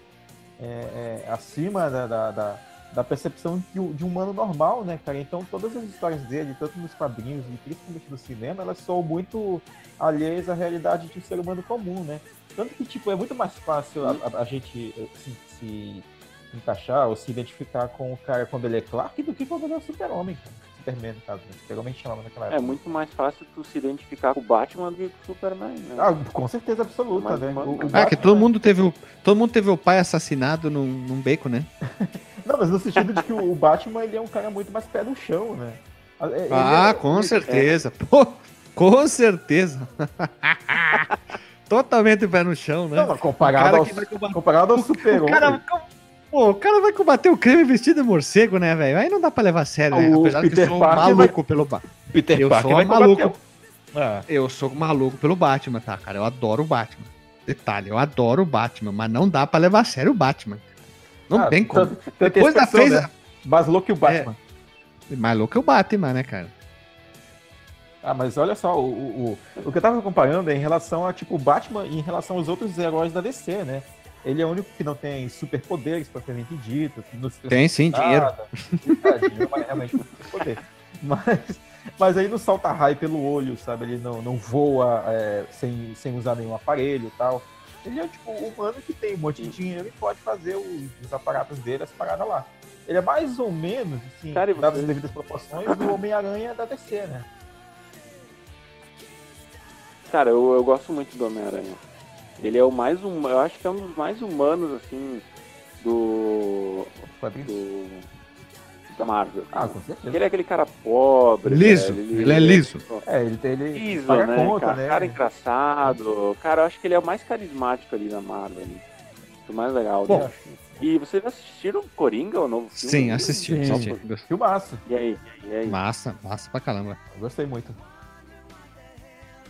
é, é, acima da, da, da, da percepção de, um- de um humano normal, né, cara? Então todas as histórias dele, tanto nos quadrinhos e principalmente no cinema, elas são muito alheias à realidade de um ser humano comum, né? Tanto que, tipo, é muito mais fácil a, a- a gente eh, se, se encaixar ou se identificar com o cara quando ele é Clark do que quando ele é o super-homem, cara. Superman, no caso, né? Super-homem chamava naquela É época. muito mais fácil tu se identificar com o Batman do que com o Superman, né? Ah, com certeza absoluta, Mas, né? O- o Ah, que todo mundo teve o, todo mundo teve o pai assassinado num, num beco, né? Não, mas no sentido de que o Batman ele é um cara muito mais pé no chão, né? Ele Ah, é- com ele- certeza. Pô, com certeza. Totalmente pé no chão, né? Não, mas comparado O cara ao, que comparado ao O super-homem. cara, pô, o cara vai combater o crime vestido de morcego, né, velho? Aí não dá pra levar a sério, né? Apesar de que eu Peter sou Parker maluco pelo Batman. Peter Eu Parker sou vai maluco. Ah, Eu sou maluco pelo Batman, tá, cara? Eu adoro o Batman. Detalhe, eu adoro o Batman, mas não dá pra levar a sério o Batman. Não ah, tem como. tanto- tanto Depois da fez. né? Mais louco que o Batman. Mais louco é o Batman, né, cara? Ah, mas olha só, o, o, o, o que eu tava comparando é em relação a, tipo, o Batman e em relação aos outros heróis da DC, né? Ele é o único que não tem superpoderes, propriamente dito. que não se Tem sim, dinheiro. nada. Dinheiro, mas realmente não tem poder. Mas, mas aí não solta raio pelo olho, sabe? Ele não, não voa é, sem, sem usar nenhum aparelho e tal. Ele é tipo um humano que tem um monte de dinheiro e pode fazer os, os aparatos dele, as paradas lá. Ele é mais ou menos, assim, Cara, dadas você- as devidas proporções, do Homem-Aranha da DC, né? Cara, eu, eu gosto muito do Homem-Aranha. Ele é o mais um, eu acho que é um dos mais humanos assim do do da Marvel. Ah, com certeza. Ele é aquele cara pobre, Liso, velho, ele é liso. É, ele tem ele Liso, paga né, conta, cara? né? Cara engraçado. Cara, eu acho que ele é o mais carismático ali da Marvel. ali. O mais legal. Bom. né? E vocês assistiram Coringa, o novo filme? Sim, assisti. Sim. assisti. Filmaço. E aí? E aí? Massa, massa pra caramba. Eu gostei muito.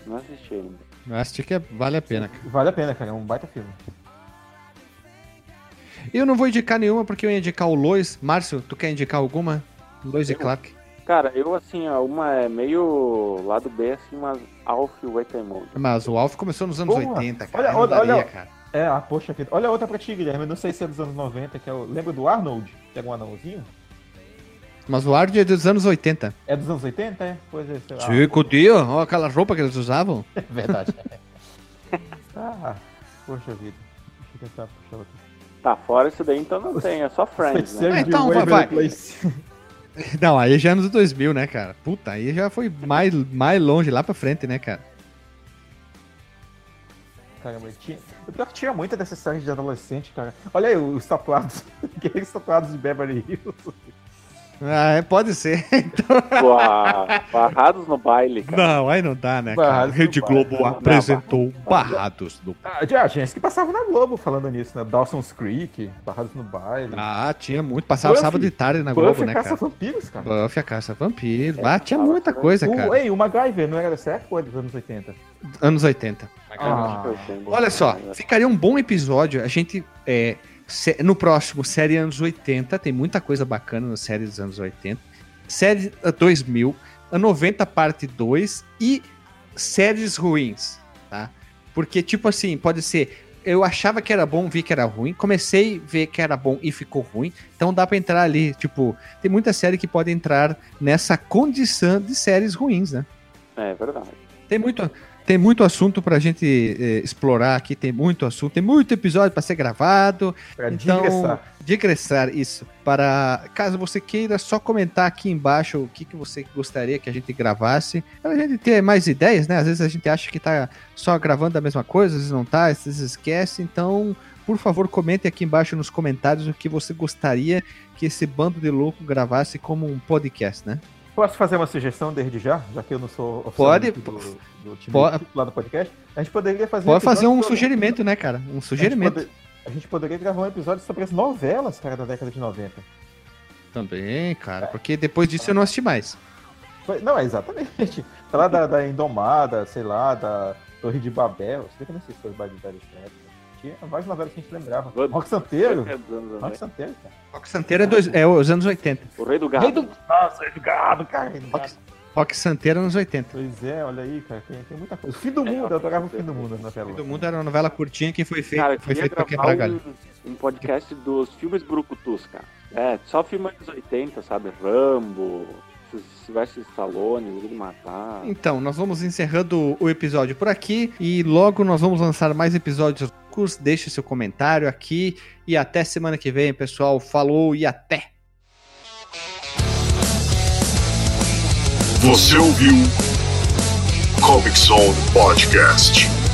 Não assisti ainda. Eu acho que é- vale a pena. cara. Vale a pena, cara. É um baita filme. Eu não vou indicar nenhuma porque eu ia indicar o Lois. Márcio, tu quer indicar alguma? Lois e Clark. Cara, eu assim, ó, uma é meio lado B, assim, mas Alf Wait and Mode. Mas o Alf começou nos anos Porra, 80, cara. olha, olha, daria, olha- cara. É, ah, poxa vida. Olha outra pra ti, Guilherme. Eu não sei se é dos anos 90, que é o. Lembra do Arnold? Que era um anãozinho? Mas o Ard é dos anos 80. É dos anos 80, é? Pois é, sei lá. Chico, tio, olha aquela roupa que eles usavam. É verdade. ah, poxa vida. Deixa eu tentar puxar outra. Tá, fora isso daí, então não tem, é só Friends, né? De então, vai, vai. Não, aí já é anos 2000, né, cara? Puta, aí já foi mais, mais longe, lá pra frente, né, cara? Caramba, tinha... O pior que tinha muita dessas séries de adolescente, cara. Olha aí os tatuados. Aqueles tatuados de Beverly Hills. Ah, é, pode ser. A- Barrados no baile, cara. Não, aí não dá, né, cara? Rede Globo baile. apresentou Barrados no Ah, já tinha esse que passava na Globo falando nisso, né? Dawson's Creek, Barrados no Baile. Ah, tinha muito. Passava Buffy. sábado de tarde na Buffy Globo, a né, Caça cara? Vampiros, cara. Buffy a Caça Vampiro. Ah, tinha muita coisa, O, cara. ei, o MacGyver não era dessa época ou é dos anos 80? Anos 80. Ah, Olha só, ficaria um bom episódio. A gente. é, no próximo, série anos 80. Tem muita coisa bacana na série dos anos 80. Série ah, 2000. A 90 parte 2 e séries ruins, tá? Porque, tipo assim, pode ser. Eu achava que era bom, vi que era ruim. Comecei a ver que era bom e ficou ruim. Então dá pra entrar ali. Tipo, tem muita série que pode entrar nessa condição de séries ruins, né? É verdade. Tem muito, tem muito assunto pra gente eh, explorar aqui, tem muito assunto, tem muito episódio pra ser gravado. Pra então, digressar. digressar, isso. Para caso você queira só comentar aqui embaixo o que, que você gostaria que a gente gravasse, pra gente ter mais ideias, né? Às vezes a gente acha que tá só gravando a mesma coisa, às vezes não tá, às vezes esquece. Então, por favor, comente aqui embaixo nos comentários o que você gostaria que esse bando de louco gravasse como um podcast, né? Posso fazer uma sugestão desde já? Já que eu não sou Pode. do, do time Pode. lá do podcast. A gente poderia fazer Pode fazer um episódio sobre- sugerimento, né, cara? Um sugerimento. A gente, a gente poderia gravar um episódio sobre as novelas, cara, da década de 90. Também, cara, porque depois disso eu não assisti mais. Não, é exatamente. Falar da, da Indomada, sei lá, da Torre de Babel. Se bem que eu não sei se foi Babel. Tinha várias novelas que a gente lembrava. Rock Santeiro. É dos anos 90. Rock Santeiro, cara. Rock Santeiro é, dois, é os anos 80. O Rei do Rei Gado. do... Nossa, Rei do Gado, cara. Rei do Gado. Rock Santeiro anos 80. Pois é, olha aí, cara. Tem, tem muita coisa. O Fim do Mundo, eu adorava o Fim do Mundo na tela. Todo mundo era uma novela curtinha que foi feita Cara, foi feita pra quebrar galho. um, um podcast dos filmes brucutus, cara. É, só filmes dos 80, sabe? Rambo, Sylvester Stallone, Duro de Matar. Então, nós vamos encerrando o episódio por aqui e logo nós vamos lançar mais episódios. Deixe seu comentário aqui e até semana que vem, pessoal. Falou e até! Você ouviu Comic Zone Podcast.